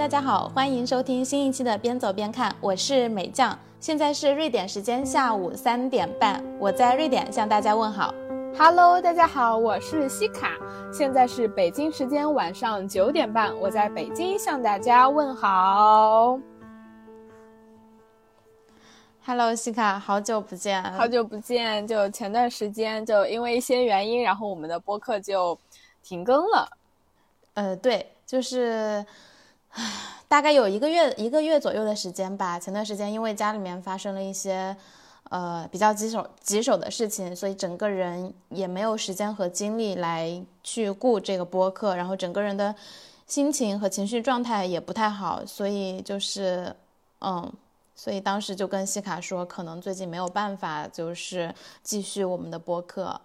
大家好，欢迎收听新一期的边走边看，我是美酱。现在是瑞典时间下午三点半，我在瑞典向大家问好。Hello，大家好，我是西卡。现在是北京时间晚上九点半，我在北京向大家问好。Hello，西卡，好久不见，好久不见。就前段时间，就因为一些原因，然后我们的播客就停更了。呃，对，就是 大概有一个月一个月左右的时间吧。前段时间因为家里面发生了一些呃比较棘手棘手的事情，所以整个人也没有时间和精力来去顾这个播客，然后整个人的心情和情绪状态也不太好，所以就是嗯。所以当时就跟西卡说，可能最近没有办法，就是继续我们的播客。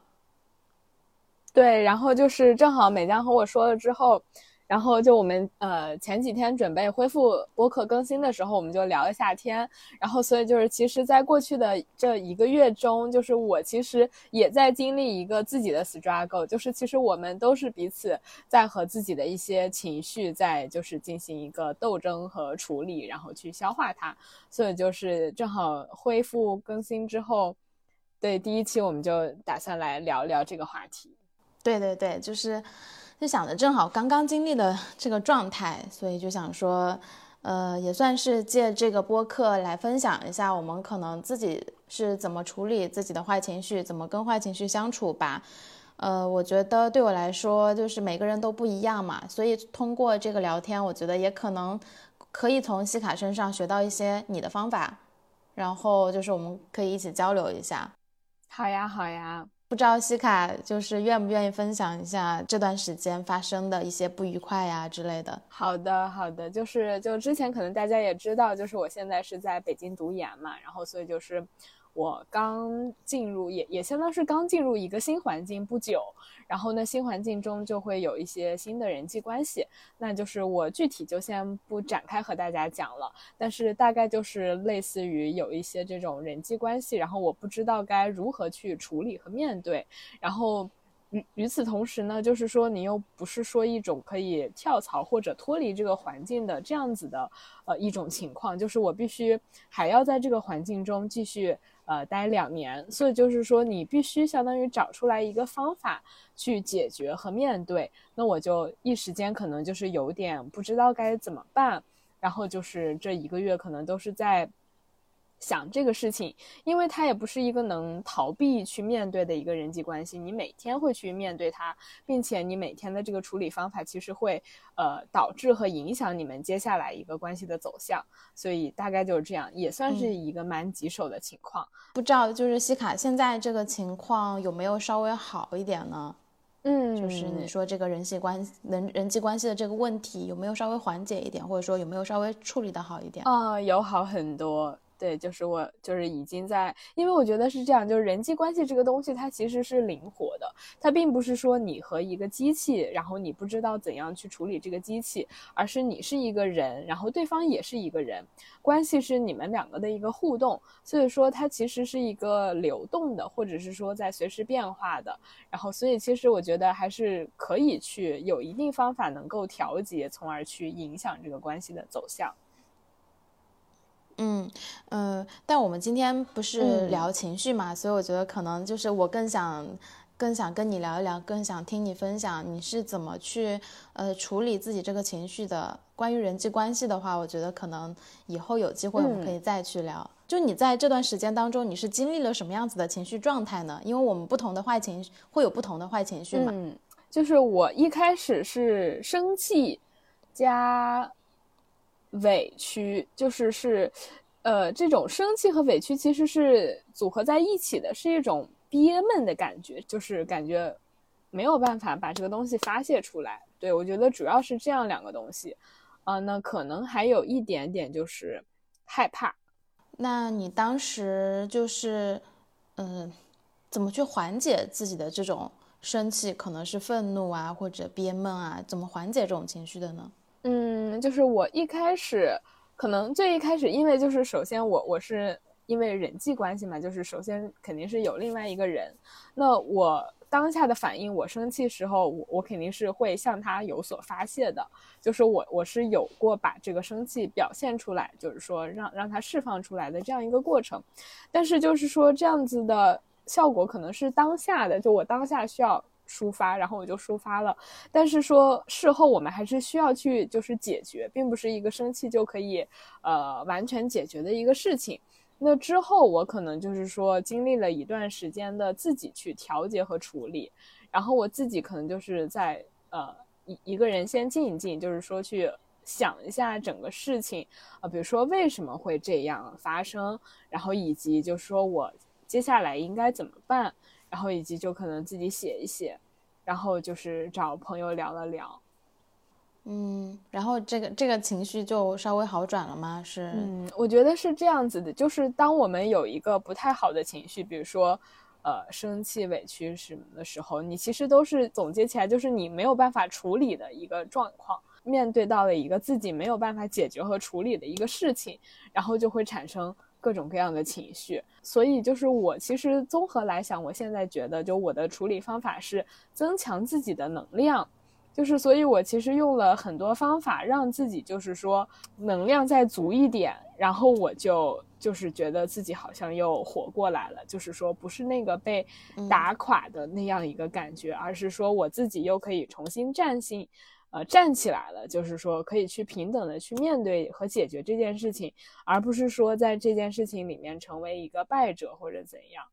对，然后就是正好美江和我说了之后。然后就我们呃前几天准备恢复播客更新的时候，我们就聊一下天。然后所以就是其实，在过去的这一个月中，就是我其实也在经历一个自己的 struggle，就是其实我们都是彼此在和自己的一些情绪在就是进行一个斗争和处理，然后去消化它。所以就是正好恢复更新之后，对第一期我们就打算来聊聊这个话题。对对对，就是。就想着正好刚刚经历的这个状态，所以就想说，呃，也算是借这个播客来分享一下我们可能自己是怎么处理自己的坏情绪，怎么跟坏情绪相处吧。呃，我觉得对我来说，就是每个人都不一样嘛，所以通过这个聊天，我觉得也可能可以从西卡身上学到一些你的方法，然后就是我们可以一起交流一下。好呀，好呀。不知道西卡就是愿不愿意分享一下这段时间发生的一些不愉快呀之类的。好的，好的，就是就之前可能大家也知道，就是我现在是在北京读研嘛，然后所以就是。我刚进入，也也相当是刚进入一个新环境不久，然后呢，新环境中就会有一些新的人际关系，那就是我具体就先不展开和大家讲了，但是大概就是类似于有一些这种人际关系，然后我不知道该如何去处理和面对，然后。与与此同时呢，就是说你又不是说一种可以跳槽或者脱离这个环境的这样子的呃一种情况，就是我必须还要在这个环境中继续呃待两年，所以就是说你必须相当于找出来一个方法去解决和面对。那我就一时间可能就是有点不知道该怎么办，然后就是这一个月可能都是在。想这个事情，因为他也不是一个能逃避去面对的一个人际关系，你每天会去面对它，并且你每天的这个处理方法其实会呃导致和影响你们接下来一个关系的走向，所以大概就是这样，也算是一个蛮棘手的情况。不知道就是西卡现在这个情况有没有稍微好一点呢？嗯，就是你说这个人际关人人际关系的这个问题有没有稍微缓解一点，或者说有没有稍微处理的好一点？啊，有好很多。对，就是我，就是已经在，因为我觉得是这样，就是人际关系这个东西，它其实是灵活的，它并不是说你和一个机器，然后你不知道怎样去处理这个机器，而是你是一个人，然后对方也是一个人，关系是你们两个的一个互动，所以说它其实是一个流动的，或者是说在随时变化的，然后所以其实我觉得还是可以去有一定方法能够调节，从而去影响这个关系的走向。嗯嗯，但我们今天不是聊情绪嘛，所以我觉得可能就是我更想更想跟你聊一聊，更想听你分享你是怎么去呃处理自己这个情绪的。关于人际关系的话，我觉得可能以后有机会我们可以再去聊。就你在这段时间当中，你是经历了什么样子的情绪状态呢？因为我们不同的坏情绪会有不同的坏情绪嘛。嗯，就是我一开始是生气加。委屈就是是，呃，这种生气和委屈其实是组合在一起的，是一种憋闷的感觉，就是感觉没有办法把这个东西发泄出来。对我觉得主要是这样两个东西，啊，那可能还有一点点就是害怕。那你当时就是，嗯，怎么去缓解自己的这种生气？可能是愤怒啊，或者憋闷啊，怎么缓解这种情绪的呢？就是我一开始，可能最一开始，因为就是首先我我是因为人际关系嘛，就是首先肯定是有另外一个人，那我。当下的反应，我生气时候，我我肯定是会向他有所发泄的，就是我我是有过把这个生气表现出来，就是说让让他释放出来的这样一个过程。但是就是说这样子的效果可能是当下的，就我当下需要。抒发，然后我就抒发了。但是说事后我们还是需要去就是解决，并不是一个生气就可以呃完全解决的一个事情。那之后我可能就是说经历了一段时间的自己去调节和处理，然后我自己可能就是在呃一一个人先静一静，就是说去想一下整个事情啊，比如说为什么会这样发生，然后以及就说我接下来应该怎么办。然后以及就可能自己写一写，然后就是找朋友聊了聊，嗯，然后这个这个情绪就稍微好转了吗？是，嗯，我觉得是这样子的，就是当我们有一个不太好的情绪，比如说，呃，生气、委屈什么的时候，你其实都是总结起来，就是你没有办法处理的一个状况，面对到了一个自己没有办法解决和处理的一个事情，然后就会产生。各种各样的情绪，所以就是我其实综合来想，我现在觉得就我的处理方法是增强自己的能量，就是所以我其实用了很多方法让自己就是说能量再足一点，然后我就就是觉得自己好像又活过来了，就是说不是那个被打垮的那样一个感觉，而是说我自己又可以重新站醒。呃，站起来了，就是说可以去平等的去面对和解决这件事情，而不是说在这件事情里面成为一个败者或者怎样。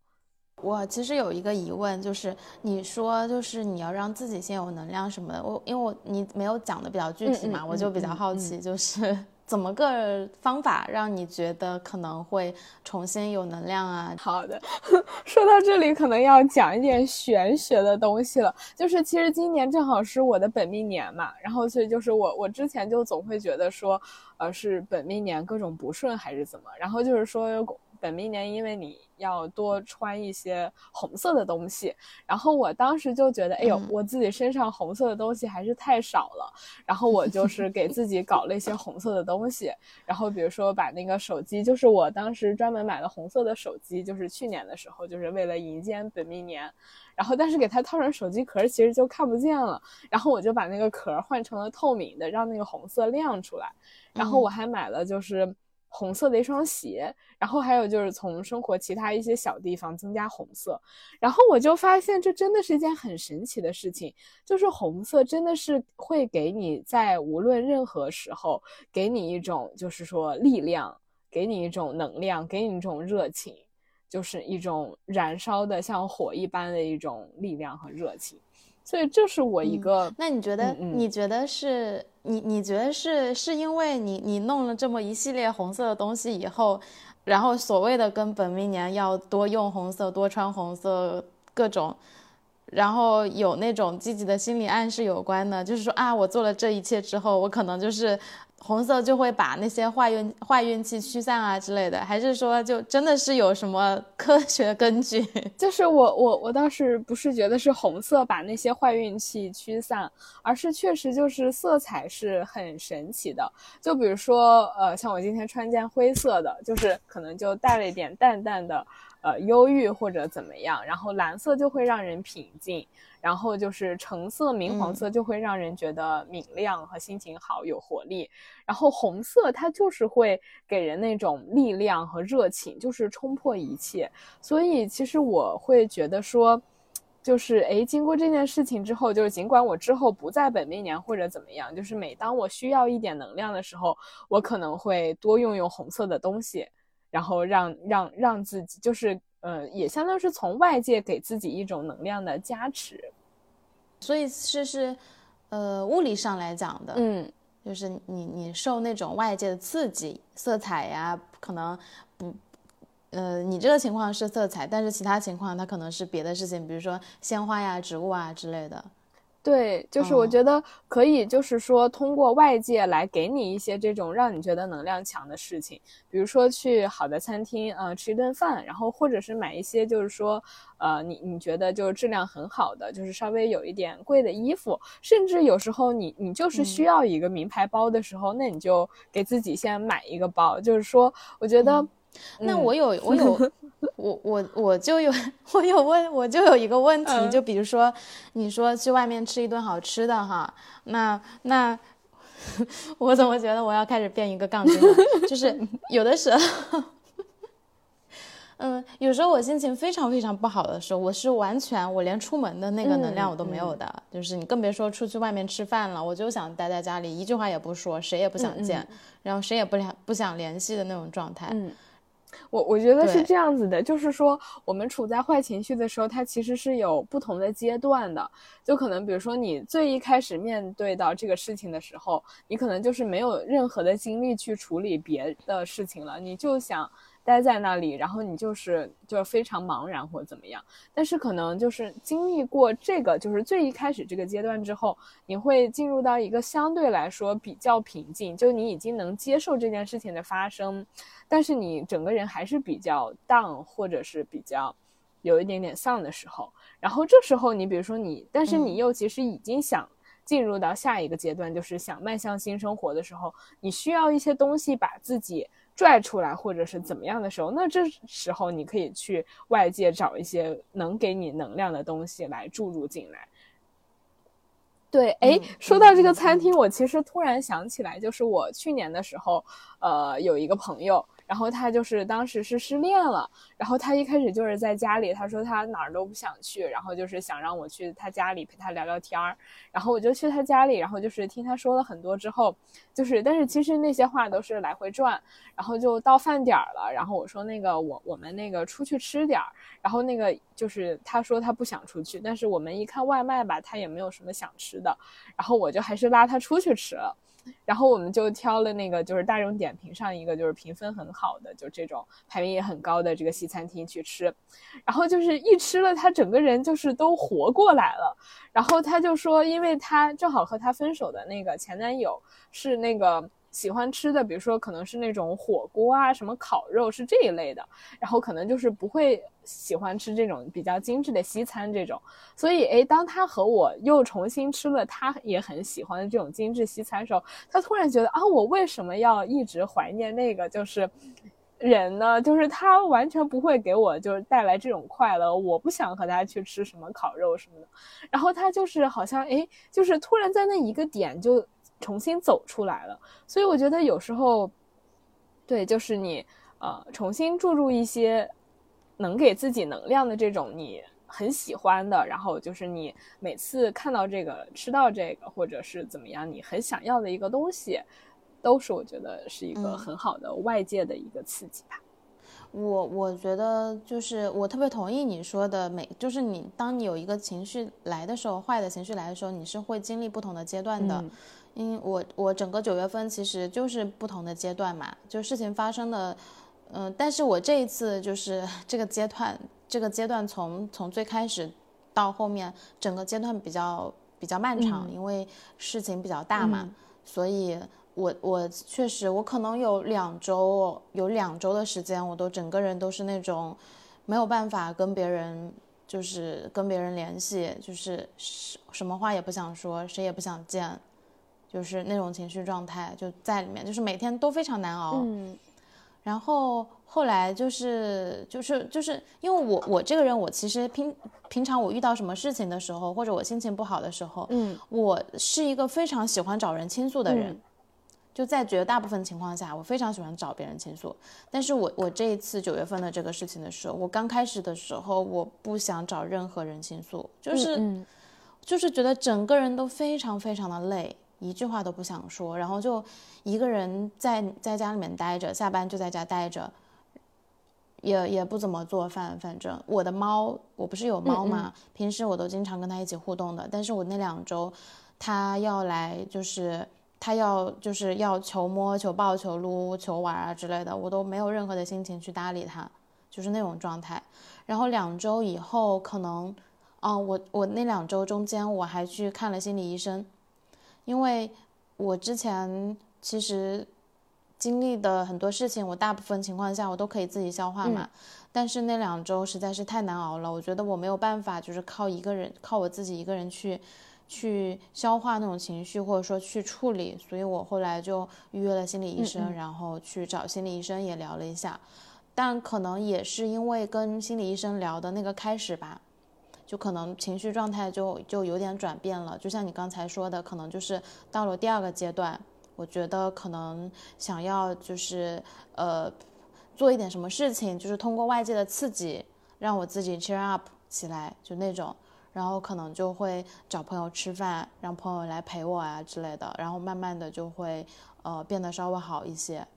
我其实有一个疑问，就是你说就是你要让自己先有能量什么的，我因为我你没有讲的比较具体嘛，我就比较好奇，就是。怎么个方法让你觉得可能会重新有能量啊？好的，说到这里可能要讲一点玄学的东西了。就是其实今年正好是我的本命年嘛，然后所以就是我我之前就总会觉得说，呃，是本命年各种不顺还是怎么，然后就是说。本命年，因为你要多穿一些红色的东西，然后我当时就觉得，哎呦，我自己身上红色的东西还是太少了，然后我就是给自己搞了一些红色的东西，然后比如说把那个手机，就是我当时专门买了红色的手机，就是去年的时候，就是为了迎接本命年，然后但是给它套上手机壳，其实就看不见了，然后我就把那个壳换成了透明的，让那个红色亮出来，然后我还买了就是。红色的一双鞋，然后还有就是从生活其他一些小地方增加红色，然后我就发现这真的是一件很神奇的事情，就是红色真的是会给你在无论任何时候给你一种就是说力量，给你一种能量，给你一种热情，就是一种燃烧的像火一般的一种力量和热情。所以这是我一个。那你觉得？你觉得是？你你觉得是？是因为你你弄了这么一系列红色的东西以后，然后所谓的跟本命年要多用红色、多穿红色各种，然后有那种积极的心理暗示有关的？就是说啊，我做了这一切之后，我可能就是。红色就会把那些坏运坏运气驱散啊之类的，还是说就真的是有什么科学根据？就是我我我倒是不是觉得是红色把那些坏运气驱散，而是确实就是色彩是很神奇的。就比如说，呃，像我今天穿件灰色的，就是可能就带了一点淡淡的。呃，忧郁或者怎么样，然后蓝色就会让人平静，然后就是橙色、明黄色就会让人觉得明亮和心情好、有活力，然后红色它就是会给人那种力量和热情，就是冲破一切。所以其实我会觉得说，就是诶，经过这件事情之后，就是尽管我之后不在本命年或者怎么样，就是每当我需要一点能量的时候，我可能会多用用红色的东西。然后让让让自己就是，呃，也相当是从外界给自己一种能量的加持，所以是是，呃，物理上来讲的，嗯，就是你你受那种外界的刺激，色彩呀，可能不，呃，你这个情况是色彩，但是其他情况它可能是别的事情，比如说鲜花呀、植物啊之类的。对，就是我觉得可以，就是说通过外界来给你一些这种让你觉得能量强的事情，比如说去好的餐厅，呃，吃一顿饭，然后或者是买一些就是说，呃，你你觉得就是质量很好的，就是稍微有一点贵的衣服，甚至有时候你你就是需要一个名牌包的时候，那你就给自己先买一个包，就是说，我觉得，那我有我有。我我我就有 我有问我就有一个问题，就比如说你说去外面吃一顿好吃的哈，那那 我怎么觉得我要开始变一个杠精了？就是 有的时候。嗯，有时候我心情非常非常不好的时候，我是完全我连出门的那个能量我都没有的，就是你更别说出去外面吃饭了。我就想待在家里，一句话也不说，谁也不想见，然后谁也不联不想联系的那种状态。嗯，我我觉得是这样子的，就是说我们处在坏情绪的时候，它其实是有不同的阶段的。就可能比如说你最一开始面对到这个事情的时候，你可能就是没有任何的精力去处理别的事情了，你就想。待在那里，然后你就是就是非常茫然或怎么样，但是可能就是经历过这个，就是最一开始这个阶段之后，你会进入到一个相对来说比较平静，就你已经能接受这件事情的发生，但是你整个人还是比较 down 或者是比较有一点点丧的时候，然后这时候你比如说你，但是你又其实已经想进入到下一个阶段，就是想迈向新生活的时候，你需要一些东西把自己。拽出来，或者是怎么样的时候，那这时候你可以去外界找一些能给你能量的东西来注入进来。对，哎，说到这个餐厅，我其实突然想起来，就是我去年的时候，呃，有一个朋友。然后他就是当时是失恋了，然后他一开始就是在家里，他说他哪儿都不想去，然后就是想让我去他家里陪他聊聊天儿，然后我就去他家里，然后就是听他说了很多之后，就是但是其实那些话都是来回转，然后就到饭点儿了，然后我说那个我我们那个出去吃点儿，然后那个就是他说他不想出去，但是我们一看外卖吧，他也没有什么想吃的，然后我就还是拉他出去吃了。然后我们就挑了那个，就是大众点评上一个，就是评分很好的，就这种排名也很高的这个西餐厅去吃。然后就是一吃了，他整个人就是都活过来了。然后他就说，因为他正好和他分手的那个前男友是那个。喜欢吃的，比如说可能是那种火锅啊，什么烤肉是这一类的，然后可能就是不会喜欢吃这种比较精致的西餐这种。所以，哎，当他和我又重新吃了他也很喜欢的这种精致西餐的时候，他突然觉得啊，我为什么要一直怀念那个就是人呢？就是他完全不会给我就是带来这种快乐，我不想和他去吃什么烤肉什么的。然后他就是好像哎，就是突然在那一个点就。重新走出来了，所以我觉得有时候，对，就是你呃重新注入一些能给自己能量的这种你很喜欢的，然后就是你每次看到这个、吃到这个，或者是怎么样，你很想要的一个东西，都是我觉得是一个很好的外界的一个刺激吧。我我觉得就是我特别同意你说的，每就是你当你有一个情绪来的时候，坏的情绪来的时候，你是会经历不同的阶段的。因为我我整个九月份其实就是不同的阶段嘛，就事情发生的，嗯，但是我这一次就是这个阶段，这个阶段从从最开始到后面，整个阶段比较比较漫长，因为事情比较大嘛，所以我我确实我可能有两周有两周的时间，我都整个人都是那种没有办法跟别人就是跟别人联系，就是什什么话也不想说，谁也不想见。就是那种情绪状态就在里面，就是每天都非常难熬。嗯，然后后来就是就是就是因为我我这个人，我其实平平常我遇到什么事情的时候，或者我心情不好的时候，嗯，我是一个非常喜欢找人倾诉的人。就在绝大部分情况下，我非常喜欢找别人倾诉。但是我我这一次九月份的这个事情的时候，我刚开始的时候，我不想找任何人倾诉，就是就是觉得整个人都非常非常的累。一句话都不想说，然后就一个人在在家里面待着，下班就在家待着，也也不怎么做饭。反正我的猫，我不是有猫嘛？平时我都经常跟它一起互动的。但是我那两周，它要来，就是它要就是要求摸、求抱、求撸、求玩啊之类的，我都没有任何的心情去搭理它，就是那种状态。然后两周以后，可能，啊，我我那两周中间我还去看了心理医生。因为我之前其实经历的很多事情，我大部分情况下我都可以自己消化嘛。但是那两周实在是太难熬了，我觉得我没有办法，就是靠一个人，靠我自己一个人去去消化那种情绪，或者说去处理。所以我后来就预约了心理医生，然后去找心理医生也聊了一下。但可能也是因为跟心理医生聊的那个开始吧，就可能情绪状态就就有点转变了。就像你刚才说的，可能就是到了第二个阶段，我觉得可能想要就是呃做一点什么事情，就是通过外界的刺激让我自己 cheer up 起来，就那种。然后可能就会找朋友吃饭，让朋友来陪我啊之类的，然后慢慢的就会呃变得稍微好一些。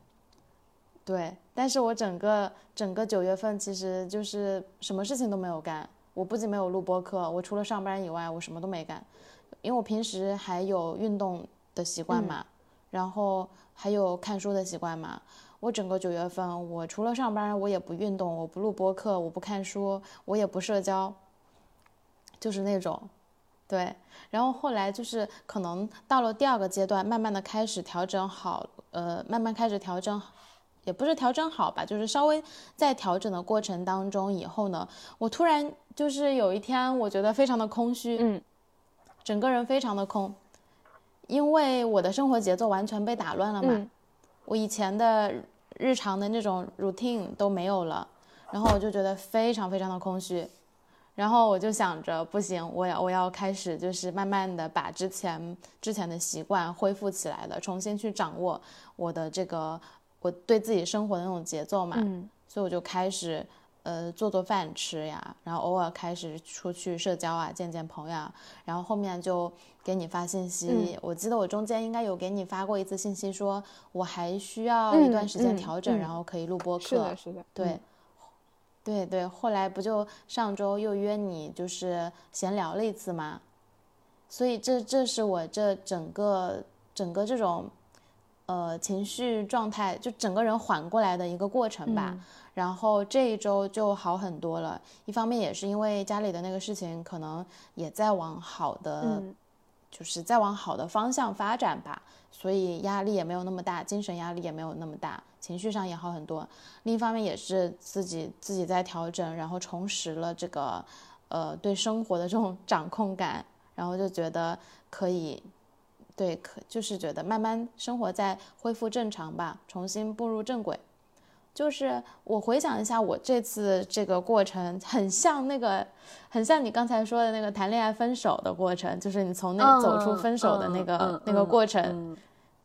对，但是我整个整个九月份其实就是什么事情都没有干。我不仅没有录播课，我除了上班以外，我什么都没干，因为我平时还有运动的习惯嘛，然后还有看书的习惯嘛。我整个九月份，我除了上班，我也不运动，我不录播课，我不看书，我也不社交。就是那种，对，然后后来就是可能到了第二个阶段，慢慢的开始调整好，呃，慢慢开始调整，也不是调整好吧，就是稍微在调整的过程当中以后呢，我突然就是有一天，我觉得非常的空虚，嗯，整个人非常的空，因为我的生活节奏完全被打乱了嘛，我以前的日常的那种 routine 都没有了，然后我就觉得非常非常的空虚。然后我就想着，不行，我要我要开始，就是慢慢的把之前之前的习惯恢复起来了，重新去掌握我的这个我对自己生活的那种节奏嘛。嗯。所以我就开始，呃，做做饭吃呀，然后偶尔开始出去社交啊，见见朋友，然后后面就给你发信息。我记得我中间应该有给你发过一次信息，说我还需要一段时间调整，然后可以录播课。是的，是的。对。对对，后来不就上周又约你，就是闲聊了一次吗？所以这这是我这整个整个这种，呃，情绪状态就整个人缓过来的一个过程吧。然后这一周就好很多了，一方面也是因为家里的那个事情可能也在往好的，就是在往好的方向发展吧，所以压力也没有那么大，精神压力也没有那么大。情绪上也好很多，另一方面也是自己自己在调整，然后重拾了这个，呃，对生活的这种掌控感，然后就觉得可以，对，可就是觉得慢慢生活在恢复正常吧，重新步入正轨。就是我回想一下，我这次这个过程很像那个，很像你刚才说的那个谈恋爱分手的过程，就是你从那走出分手的那个那个过程。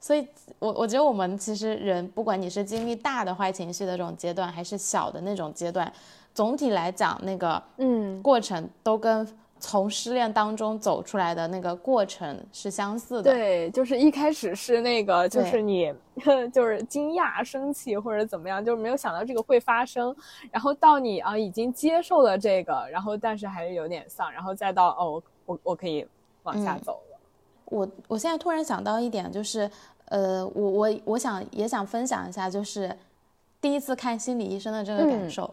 所以，我我觉得我们其实人，不管你是经历大的坏情绪的这种阶段，还是小的那种阶段，总体来讲，那个嗯过程都跟从失恋当中走出来的那个过程是相似的。对，就是一开始是那个，就是你 就是惊讶、生气或者怎么样，就是没有想到这个会发生，然后到你啊已经接受了这个，然后但是还是有点丧，然后再到哦，我我可以往下走了。我我现在突然想到一点，就是。呃，我我我想也想分享一下，就是第一次看心理医生的这个感受，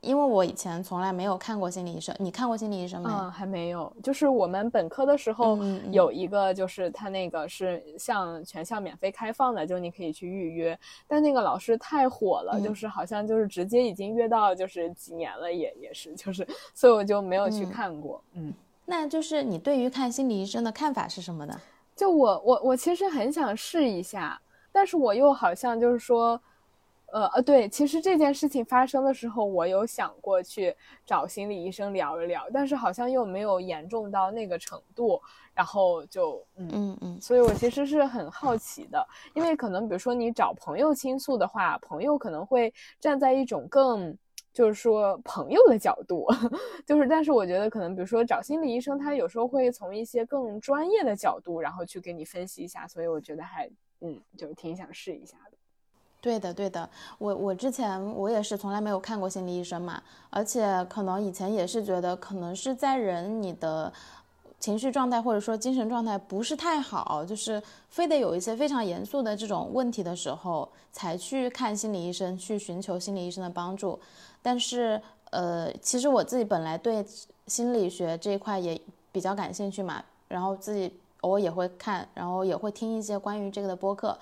因为我以前从来没有看过心理医生。你看过心理医生没？嗯，还没有。就是我们本科的时候有一个，就是他那个是向全校免费开放的，就你可以去预约。但那个老师太火了，就是好像就是直接已经约到就是几年了，也也是就是，所以我就没有去看过。嗯，那就是你对于看心理医生的看法是什么呢？就我我我其实很想试一下，但是我又好像就是说，呃呃，对，其实这件事情发生的时候，我有想过去找心理医生聊一聊，但是好像又没有严重到那个程度，然后就嗯嗯嗯，所以我其实是很好奇的，因为可能比如说你找朋友倾诉的话，朋友可能会站在一种更。就是说朋友的角度，就是，但是我觉得可能，比如说找心理医生，他有时候会从一些更专业的角度，然后去给你分析一下，所以我觉得还，嗯，就挺想试一下的。对的，对的，我我之前我也是从来没有看过心理医生嘛，而且可能以前也是觉得，可能是在人你的情绪状态或者说精神状态不是太好，就是非得有一些非常严肃的这种问题的时候，才去看心理医生，去寻求心理医生的帮助。但是，呃，其实我自己本来对心理学这一块也比较感兴趣嘛，然后自己偶尔也会看，然后也会听一些关于这个的播客。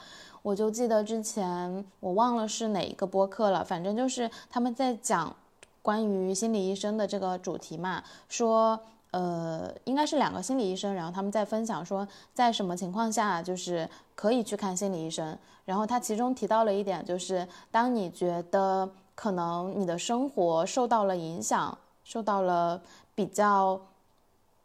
我就记得之前我忘了是哪一个播客了，反正就是他们在讲关于心理医生的这个主题嘛，说，呃，应该是两个心理医生，然后他们在分享说，在什么情况下就是可以去看心理医生。然后他其中提到了一点，就是当你觉得。可能你的生活受到了影响，受到了比较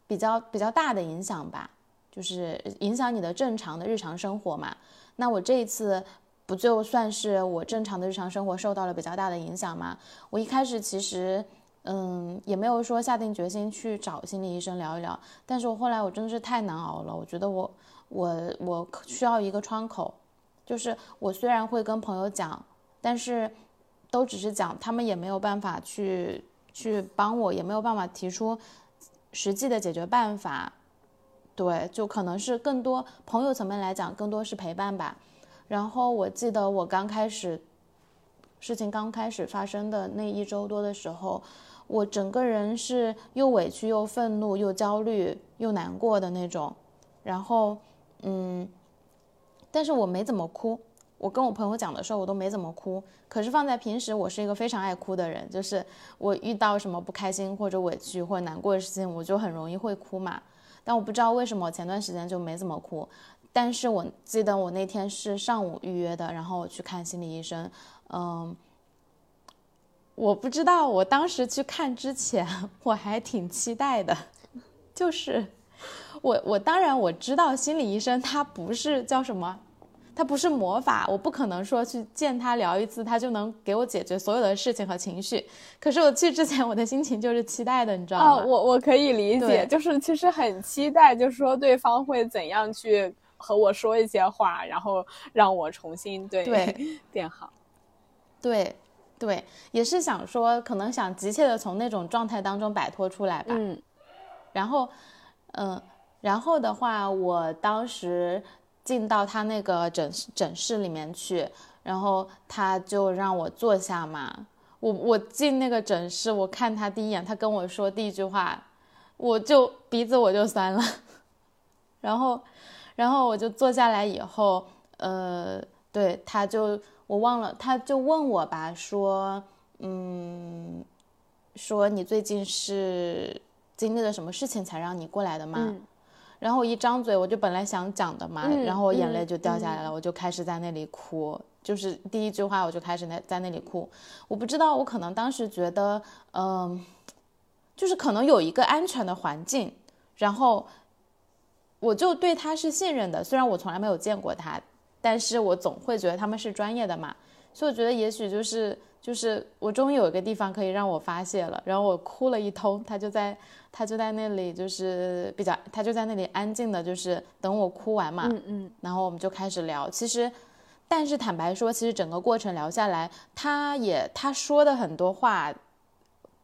比较比较大的影响吧，就是影响你的正常的日常生活嘛。那我这一次不就算是我正常的日常生活受到了比较大的影响吗？我一开始其实。嗯，也没有说下定决心去找心理医生聊一聊，但是我后来我真的是太难熬了，我觉得我我我需要一个窗口，就是我虽然会跟朋友讲，但是都只是讲，他们也没有办法去去帮我，也没有办法提出实际的解决办法，对，就可能是更多朋友层面来讲，更多是陪伴吧。然后我记得我刚开始事情刚开始发生的那一周多的时候。我整个人是又委屈又愤怒又焦虑又难过的那种，然后，嗯，但是我没怎么哭。我跟我朋友讲的时候，我都没怎么哭。可是放在平时，我是一个非常爱哭的人，就是我遇到什么不开心或者委屈或者难过的事情，我就很容易会哭嘛。但我不知道为什么我前段时间就没怎么哭。但是我记得我那天是上午预约的，然后我去看心理医生，嗯。我不知道，我当时去看之前，我还挺期待的，就是我我当然我知道心理医生他不是叫什么，他不是魔法，我不可能说去见他聊一次，他就能给我解决所有的事情和情绪。可是我去之前，我的心情就是期待的，你知道吗？哦，我我可以理解，就是其实很期待，就是说对方会怎样去和我说一些话，然后让我重新对对 变好，对。对，也是想说，可能想急切的从那种状态当中摆脱出来吧。嗯，然后，嗯，然后的话，我当时进到他那个诊诊室里面去，然后他就让我坐下嘛。我我进那个诊室，我看他第一眼，他跟我说第一句话，我就鼻子我就酸了。然后，然后我就坐下来以后，呃，对，他就。我忘了，他就问我吧，说，嗯，说你最近是经历了什么事情才让你过来的吗？然后我一张嘴，我就本来想讲的嘛，然后我眼泪就掉下来了，我就开始在那里哭，就是第一句话我就开始在在那里哭。我不知道，我可能当时觉得，嗯，就是可能有一个安全的环境，然后我就对他是信任的，虽然我从来没有见过他。但是我总会觉得他们是专业的嘛，所以我觉得也许就是就是我终于有一个地方可以让我发泄了，然后我哭了一通，他就在他就在那里就是比较他就在那里安静的，就是等我哭完嘛，嗯嗯，然后我们就开始聊。其实，但是坦白说，其实整个过程聊下来，他也他说的很多话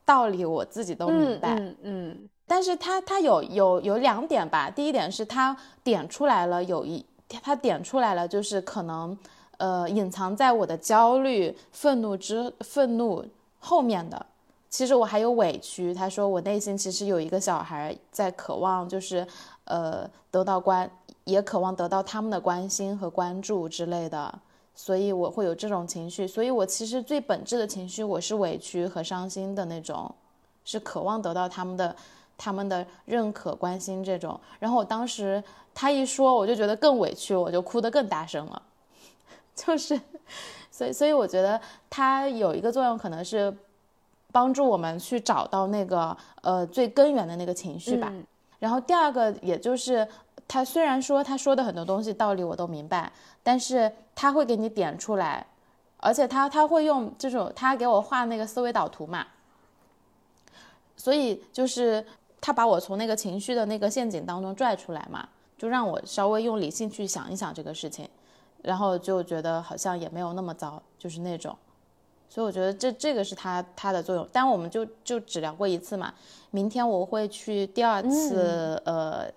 道理我自己都明白，嗯嗯，但是他他有有有两点吧，第一点是他点出来了有一。他点出来了，就是可能，呃，隐藏在我的焦虑、愤怒之愤怒后面的，其实我还有委屈。他说我内心其实有一个小孩在渴望，就是，呃，得到关，也渴望得到他们的关心和关注之类的，所以我会有这种情绪。所以我其实最本质的情绪，我是委屈和伤心的那种，是渴望得到他们的。他们的认可、关心这种，然后我当时他一说，我就觉得更委屈，我就哭得更大声了。就是，所以，所以我觉得他有一个作用，可能是帮助我们去找到那个呃最根源的那个情绪吧。然后第二个，也就是他虽然说他说的很多东西道理我都明白，但是他会给你点出来，而且他他会用这种他给我画那个思维导图嘛，所以就是。他把我从那个情绪的那个陷阱当中拽出来嘛，就让我稍微用理性去想一想这个事情，然后就觉得好像也没有那么糟，就是那种。所以我觉得这这个是他他的作用。但我们就就只聊过一次嘛，明天我会去第二次，呃，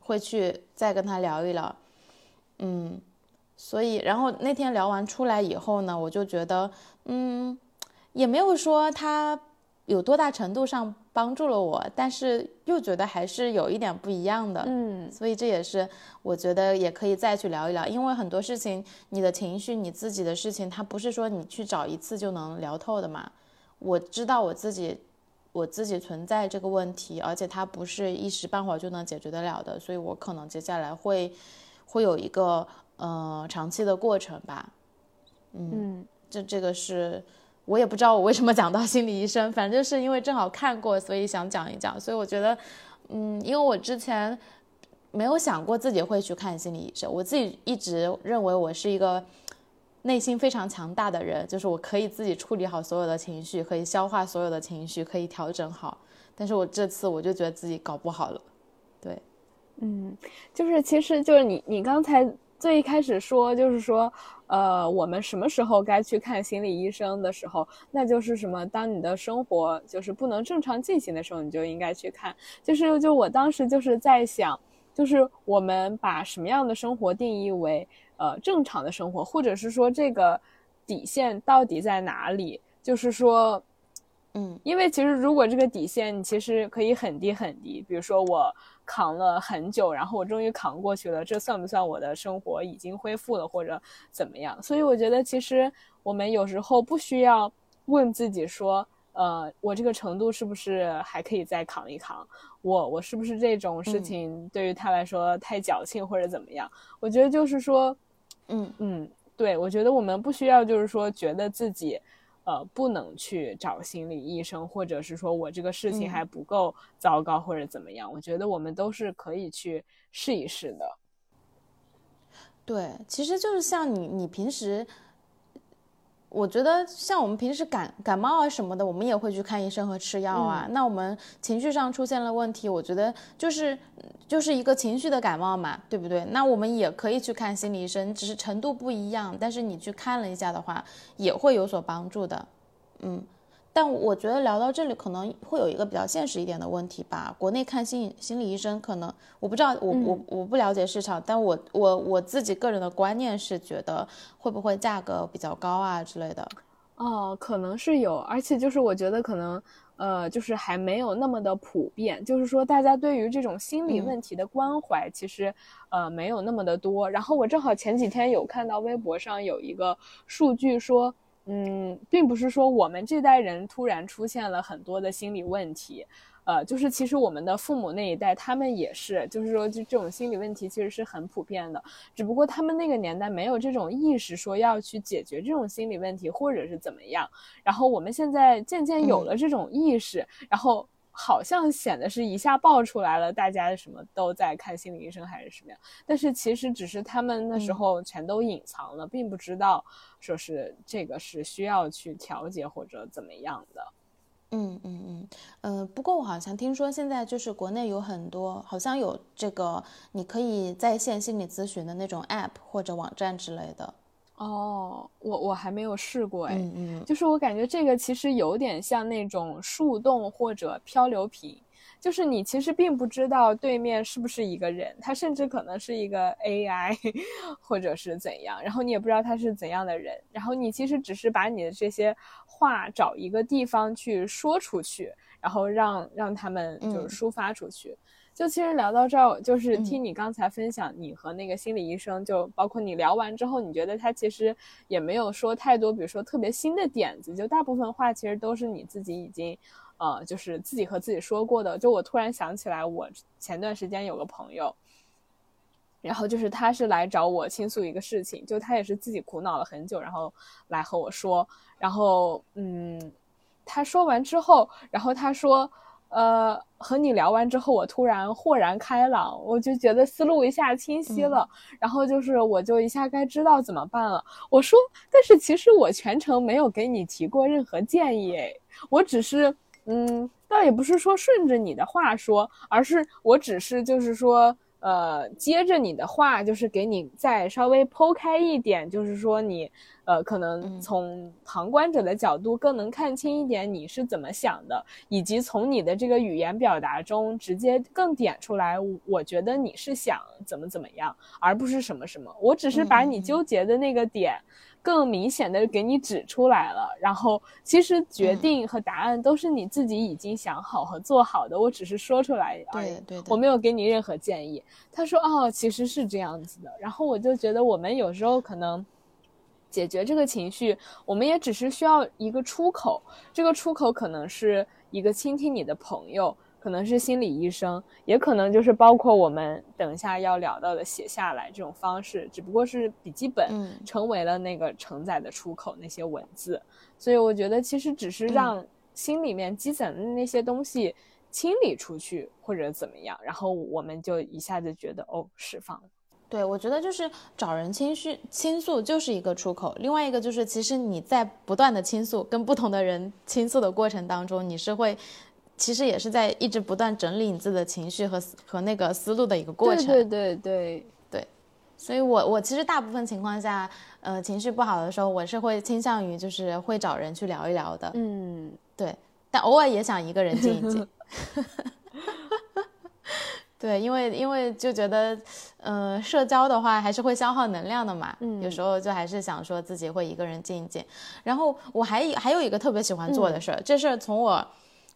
会去再跟他聊一聊。嗯，所以然后那天聊完出来以后呢，我就觉得，嗯，也没有说他有多大程度上。帮助了我，但是又觉得还是有一点不一样的，嗯，所以这也是我觉得也可以再去聊一聊，因为很多事情，你的情绪，你自己的事情，它不是说你去找一次就能聊透的嘛。我知道我自己，我自己存在这个问题，而且它不是一时半会儿就能解决得了的，所以我可能接下来会，会有一个呃长期的过程吧，嗯，这这个是，我也不知道我为什么讲到心理医生，反正就是因为正好看过，所以想讲一讲。所以我觉得，嗯，因为我之前没有想过自己会去看心理医生，我自己一直认为我是一个内心非常强大的人，就是我可以自己处理好所有的情绪，可以消化所有的情绪，可以调整好。但是我这次我就觉得自己搞不好了，对，嗯，就是其实就是你你刚才最一开始说就是说。呃，我们什么时候该去看心理医生的时候，那就是什么？当你的生活就是不能正常进行的时候，你就应该去看。就是就我当时就是在想，就是我们把什么样的生活定义为呃正常的生活，或者是说这个底线到底在哪里？就是说，嗯，因为其实如果这个底线其实可以很低很低，比如说我。扛了很久，然后我终于扛过去了，这算不算我的生活已经恢复了，或者怎么样？所以我觉得，其实我们有时候不需要问自己说，呃，我这个程度是不是还可以再扛一扛？我我是不是这种事情对于他来说太矫情或者怎么样？我觉得就是说，嗯嗯，对，我觉得我们不需要就是说觉得自己。呃，不能去找心理医生，或者是说我这个事情还不够糟糕，或者怎么样？我觉得我们都是可以去试一试的。对，其实就是像你，你平时。我觉得像我们平时感感冒啊什么的，我们也会去看医生和吃药啊。那我们情绪上出现了问题，我觉得就是就是一个情绪的感冒嘛，对不对？那我们也可以去看心理医生，只是程度不一样。但是你去看了一下的话，也会有所帮助的，嗯。但我觉得聊到这里可能会有一个比较现实一点的问题吧。国内看心心理医生，可能我不知道，我我我不了解市场，但我我我自己个人的观念是觉得会不会价格比较高啊之类的。哦，可能是有，而且就是我觉得可能呃，就是还没有那么的普遍，就是说大家对于这种心理问题的关怀其实呃没有那么的多。然后我正好前几天有看到微博上有一个数据说。嗯，并不是说我们这代人突然出现了很多的心理问题，呃，就是其实我们的父母那一代，他们也是，就是说，就这种心理问题其实是很普遍的，只不过他们那个年代没有这种意识，说要去解决这种心理问题，或者是怎么样。然后我们现在渐渐有了这种意识，然后。好像显得是一下爆出来了，大家什么都在看心理医生还是什么样？但是其实只是他们那时候全都隐藏了，并不知道说是这个是需要去调节或者怎么样的。嗯嗯嗯，呃，不过我好像听说现在就是国内有很多，好像有这个你可以在线心理咨询的那种 app 或者网站之类的。哦，我我还没有试过哎，嗯嗯，就是我感觉这个其实有点像那种树洞或者漂流瓶，就是你其实并不知道对面是不是一个人，他甚至可能是一个 AI，或者是怎样，然后你也不知道他是怎样的人，然后你其实只是把你的这些话找一个地方去说出去，然后让让他们就是抒发出去。就其实聊到这儿，就是听你刚才分享，你和那个心理医生，就包括你聊完之后，你觉得他其实也没有说太多，比如说特别新的点子，就大部分话其实都是你自己已经，呃，就是自己和自己说过的。就我突然想起来，我前段时间有个朋友，然后就是他是来找我倾诉一个事情，就他也是自己苦恼了很久，然后来和我说，然后嗯，他说完之后，然后他说。呃，和你聊完之后，我突然豁然开朗，我就觉得思路一下清晰了，然后就是我就一下该知道怎么办了。我说，但是其实我全程没有给你提过任何建议，诶，我只是，嗯，倒也不是说顺着你的话说，而是我只是就是说。呃，接着你的话，就是给你再稍微剖开一点，就是说你，呃，可能从旁观者的角度更能看清一点你是怎么想的，以及从你的这个语言表达中直接更点出来，我觉得你是想怎么怎么样，而不是什么什么。我只是把你纠结的那个点。更明显的给你指出来了，然后其实决定和答案都是你自己已经想好和做好的，我只是说出来而已，我没有给你任何建议。他说哦，其实是这样子的，然后我就觉得我们有时候可能解决这个情绪，我们也只是需要一个出口，这个出口可能是一个倾听你的朋友。可能是心理医生，也可能就是包括我们等一下要聊到的写下来这种方式，只不过是笔记本成为了那个承载的出口那些文字。所以我觉得其实只是让心里面积攒的那些东西清理出去，或者怎么样，然后我们就一下子觉得哦释放了。对，我觉得就是找人倾诉倾诉就是一个出口。另外一个就是，其实你在不断的倾诉，跟不同的人倾诉的过程当中，你是会。其实也是在一直不断整理你自己的情绪和和那个思路的一个过程。对对对对，所以我我其实大部分情况下，呃，情绪不好的时候，我是会倾向于就是会找人去聊一聊的。嗯，对，但偶尔也想一个人静一静。对，因为因为就觉得，呃，社交的话还是会消耗能量的嘛。嗯，有时候就还是想说自己会一个人静一静。然后我还还有一个特别喜欢做的事儿，这事儿从我。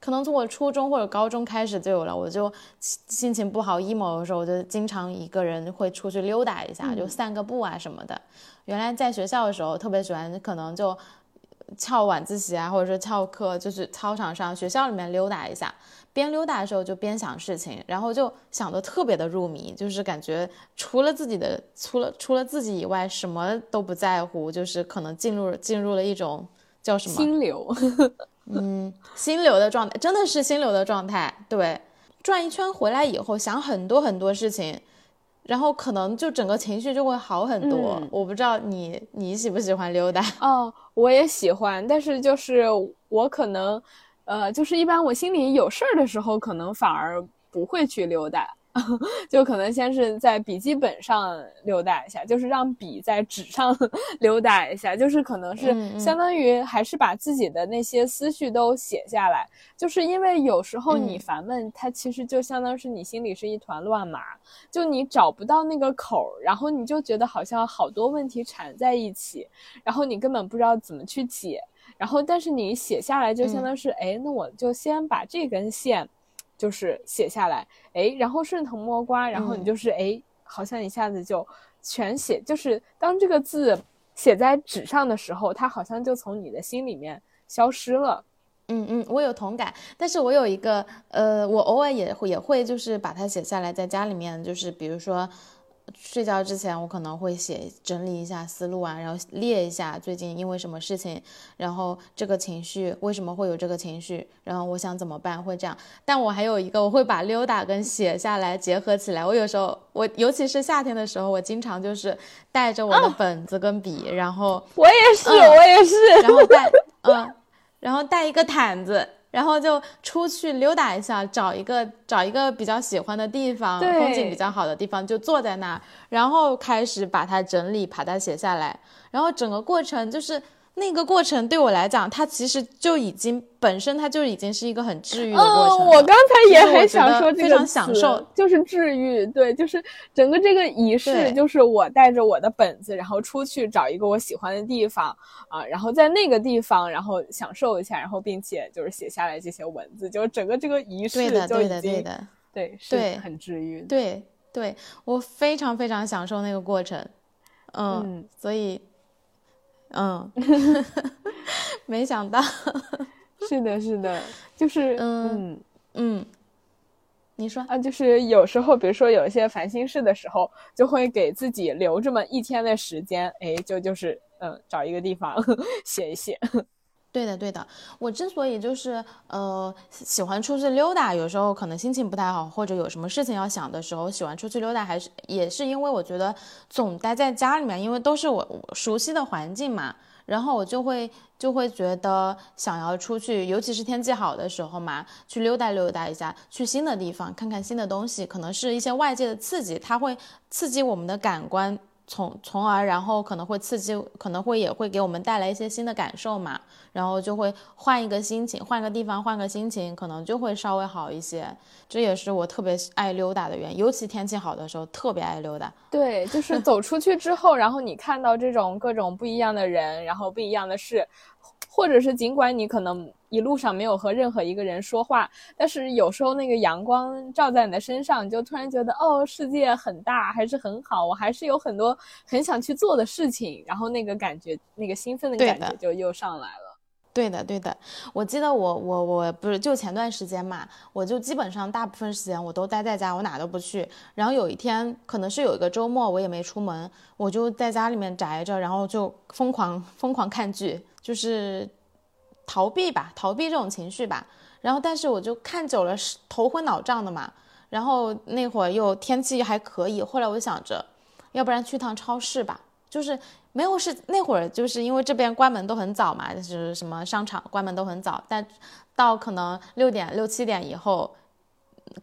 可能从我初中或者高中开始就有了，我就心情不好 emo 的时候，我就经常一个人会出去溜达一下，就散个步啊什么的。原来在学校的时候特别喜欢，可能就翘晚自习啊，或者说翘课，就是操场上学校里面溜达一下。边溜达的时候就边想事情，然后就想的特别的入迷，就是感觉除了自己的，除了除了自己以外，什么都不在乎，就是可能进入进入了一种叫什么心流。嗯，心流的状态真的是心流的状态。对，转一圈回来以后，想很多很多事情，然后可能就整个情绪就会好很多。我不知道你你喜不喜欢溜达？哦，我也喜欢，但是就是我可能，呃，就是一般我心里有事儿的时候，可能反而不会去溜达。就可能先是在笔记本上溜达一下，就是让笔在纸上 溜达一下，就是可能是相当于还是把自己的那些思绪都写下来。就是因为有时候你烦闷，它其实就相当是你心里是一团乱麻，就你找不到那个口儿，然后你就觉得好像好多问题缠在一起，然后你根本不知道怎么去解。然后但是你写下来，就相当是哎，那我就先把这根线。就是写下来，哎，然后顺藤摸瓜，然后你就是哎，好像一下子就全写。就是当这个字写在纸上的时候，它好像就从你的心里面消失了。嗯嗯，我有同感。但是我有一个，呃，我偶尔也会也会就是把它写下来，在家里面，就是比如说。睡觉之前，我可能会写整理一下思路啊，然后列一下最近因为什么事情，然后这个情绪为什么会有这个情绪，然后我想怎么办，会这样。但我还有一个，我会把溜达跟写下来结合起来。我有时候，我尤其是夏天的时候，我经常就是带着我的本子跟笔，然后我也是，我也是，然后带嗯，然后带一个毯子。然后就出去溜达一下，找一个找一个比较喜欢的地方，风景比较好的地方，就坐在那儿，然后开始把它整理，把它写下来，然后整个过程就是。那个过程对我来讲，它其实就已经本身它就已经是一个很治愈的过程。我刚才也很想说非常享受，就是治愈。对，就是整个这个仪式，就是我带着我的本子，然后出去找一个我喜欢的地方啊，然后在那个地方，然后享受一下，然后并且就是写下来这些文字，就是整个这个仪式就已经对是很治愈。对对，我非常非常享受那个过程。嗯，所以。嗯，没想到，是的，是的，就是嗯嗯，你说。啊，就是有时候，比如说有一些烦心事的时候，就会给自己留这么一天的时间，哎，就就是嗯，找一个地方 写一写。对的，对的。我之所以就是呃喜欢出去溜达，有时候可能心情不太好，或者有什么事情要想的时候，喜欢出去溜达，还是也是因为我觉得总待在家里面，因为都是我熟悉的环境嘛，然后我就会就会觉得想要出去，尤其是天气好的时候嘛，去溜达溜达一下，去新的地方看看新的东西，可能是一些外界的刺激，它会刺激我们的感官。从从而，然后可能会刺激，可能会也会给我们带来一些新的感受嘛，然后就会换一个心情，换个地方，换个心情，可能就会稍微好一些。这也是我特别爱溜达的原因，尤其天气好的时候，特别爱溜达。对，就是走出去之后，然后你看到这种各种不一样的人，然后不一样的事。或者是尽管你可能一路上没有和任何一个人说话，但是有时候那个阳光照在你的身上，你就突然觉得哦，世界很大，还是很好，我还是有很多很想去做的事情，然后那个感觉，那个兴奋的感觉就又上来了。对的，对的。我记得我我我不是就前段时间嘛，我就基本上大部分时间我都待在家，我哪都不去。然后有一天可能是有一个周末，我也没出门，我就在家里面宅着，然后就疯狂疯狂看剧，就是逃避吧，逃避这种情绪吧。然后但是我就看久了是头昏脑胀的嘛。然后那会儿又天气还可以，后来我想着，要不然去趟超市吧，就是。没有是那会儿，就是因为这边关门都很早嘛，就是什么商场关门都很早，但到可能六点六七点以后，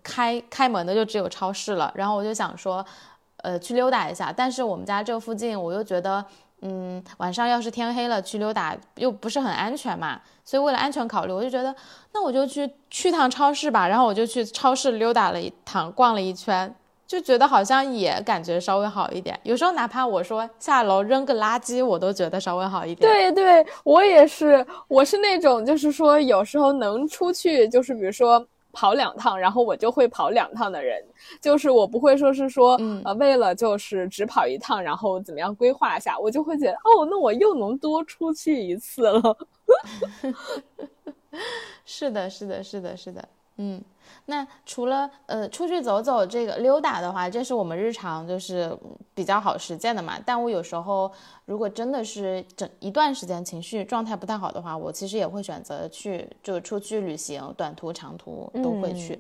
开开门的就只有超市了。然后我就想说，呃，去溜达一下。但是我们家这附近，我又觉得，嗯，晚上要是天黑了去溜达又不是很安全嘛，所以为了安全考虑，我就觉得那我就去去趟超市吧。然后我就去超市溜达了一趟，逛了一圈。就觉得好像也感觉稍微好一点，有时候哪怕我说下楼扔个垃圾，我都觉得稍微好一点。对 对，我也是，我是那种就是说有时候能出去，就是比如说跑两趟，然后我就会跑两趟的人，就是我不会说是说呃为了就是只跑一趟，然后怎么样规划一下，我就会觉得哦，那我又能多出去一次了。是的，是的，是的，是的，嗯。那除了呃出去走走这个溜达的话，这是我们日常就是比较好实践的嘛。但我有时候如果真的是整一段时间情绪状态不太好的话，我其实也会选择去就出去旅行，短途长途都会去。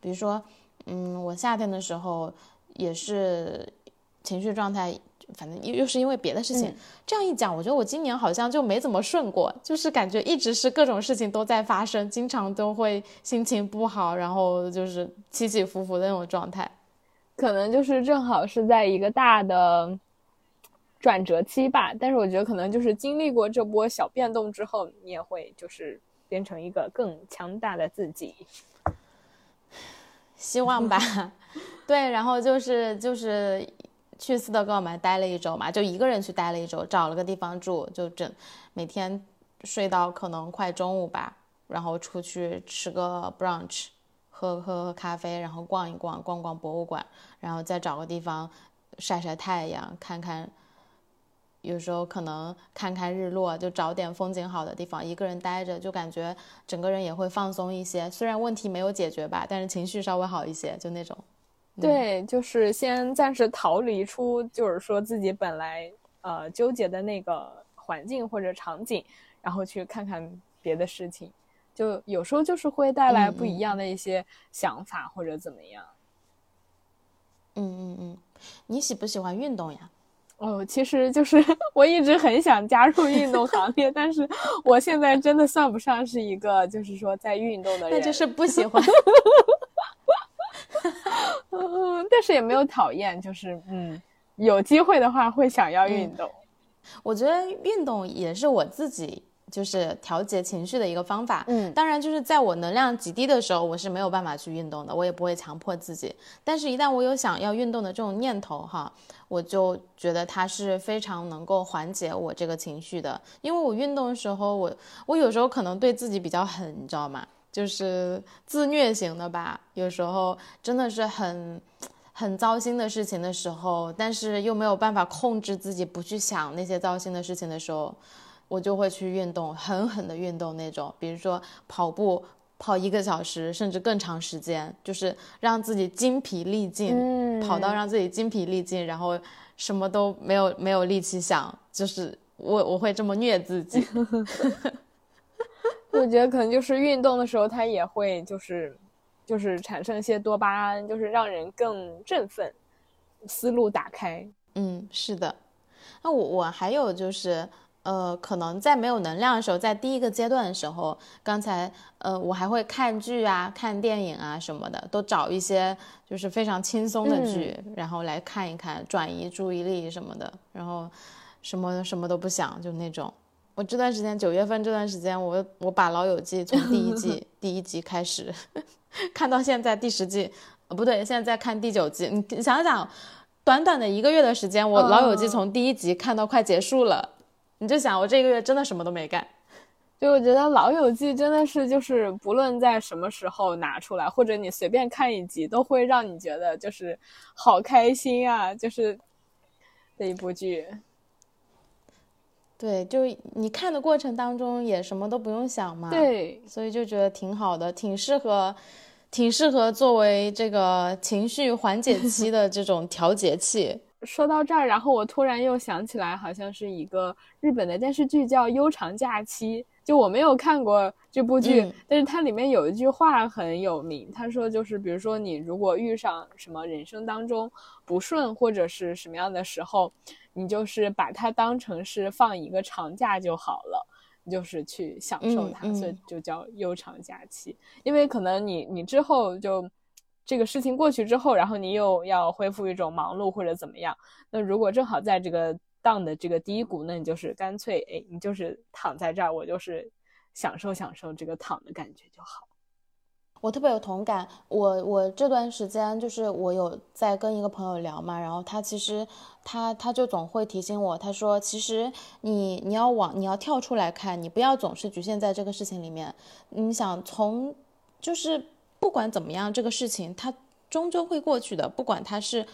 比如说，嗯，我夏天的时候也是情绪状态。反正又又是因为别的事情，这样一讲，我觉得我今年好像就没怎么顺过，就是感觉一直是各种事情都在发生，经常都会心情不好，然后就是起起伏伏的那种状态，可能就是正好是在一个大的转折期吧。但是我觉得可能就是经历过这波小变动之后，你也会就是变成一个更强大的自己，希望吧。对，然后就是就是。去斯德哥尔摩待了一周嘛，就一个人去待了一周，找了个地方住，就整每天睡到可能快中午吧，然后出去吃个 brunch，喝喝喝咖啡，然后逛一逛，逛逛博物馆，然后再找个地方晒晒太阳，看看，有时候可能看看日落，就找点风景好的地方，一个人待着就感觉整个人也会放松一些，虽然问题没有解决吧，但是情绪稍微好一些，就那种。对，就是先暂时逃离出，就是说自己本来呃纠结的那个环境或者场景，然后去看看别的事情，就有时候就是会带来不一样的一些想法或者怎么样。嗯嗯嗯，你喜不喜欢运动呀？哦，其实就是 我一直很想加入运动行列，但是我现在真的算不上是一个就是说在运动的人，那就是不喜欢。嗯，但是也没有讨厌，就是嗯，有机会的话会想要运动。我觉得运动也是我自己就是调节情绪的一个方法。嗯，当然就是在我能量极低的时候，我是没有办法去运动的，我也不会强迫自己。但是，一旦我有想要运动的这种念头哈，我就觉得它是非常能够缓解我这个情绪的。因为我运动的时候，我我有时候可能对自己比较狠，你知道吗？就是自虐型的吧，有时候真的是很很糟心的事情的时候，但是又没有办法控制自己不去想那些糟心的事情的时候，我就会去运动，狠狠的运动那种，比如说跑步，跑一个小时甚至更长时间，就是让自己精疲力尽，跑到让自己精疲力尽，然后什么都没有没有力气想，就是我我会这么虐自己。我觉得可能就是运动的时候，它也会就是，就是产生一些多巴胺，就是让人更振奋，思路打开。嗯，是的。那我我还有就是，呃，可能在没有能量的时候，在第一个阶段的时候，刚才呃，我还会看剧啊、看电影啊什么的，都找一些就是非常轻松的剧，然后来看一看，转移注意力什么的，然后什么什么都不想，就那种。我这段时间九月份这段时间，我我把《老友记》从第一季 第一集开始 看到现在第十季，呃不对，现在在看第九季。你想想，短短的一个月的时间，我《老友记》从第一集看到快结束了，你就想我这个月真的什么都没干。就我觉得《老友记》真的是就是不论在什么时候拿出来，或者你随便看一集，都会让你觉得就是好开心啊，就是的一部剧。对，就你看的过程当中也什么都不用想嘛。对，所以就觉得挺好的，挺适合，挺适合作为这个情绪缓解期的这种调节器。说到这儿，然后我突然又想起来，好像是一个日本的电视剧叫《悠长假期》。就我没有看过这部剧，但是它里面有一句话很有名，他说就是比如说你如果遇上什么人生当中不顺或者是什么样的时候，你就是把它当成是放一个长假就好了，你就是去享受它，所以就叫悠长假期。因为可能你你之后就这个事情过去之后，然后你又要恢复一种忙碌或者怎么样，那如果正好在这个。荡的这个低谷，那你就是干脆哎，你就是躺在这儿，我就是享受享受这个躺的感觉就好。我特别有同感，我我这段时间就是我有在跟一个朋友聊嘛，然后他其实他他就总会提醒我，他说其实你你要往你要跳出来看，你不要总是局限在这个事情里面。你想从就是不管怎么样，这个事情它终究会过去的，不管它是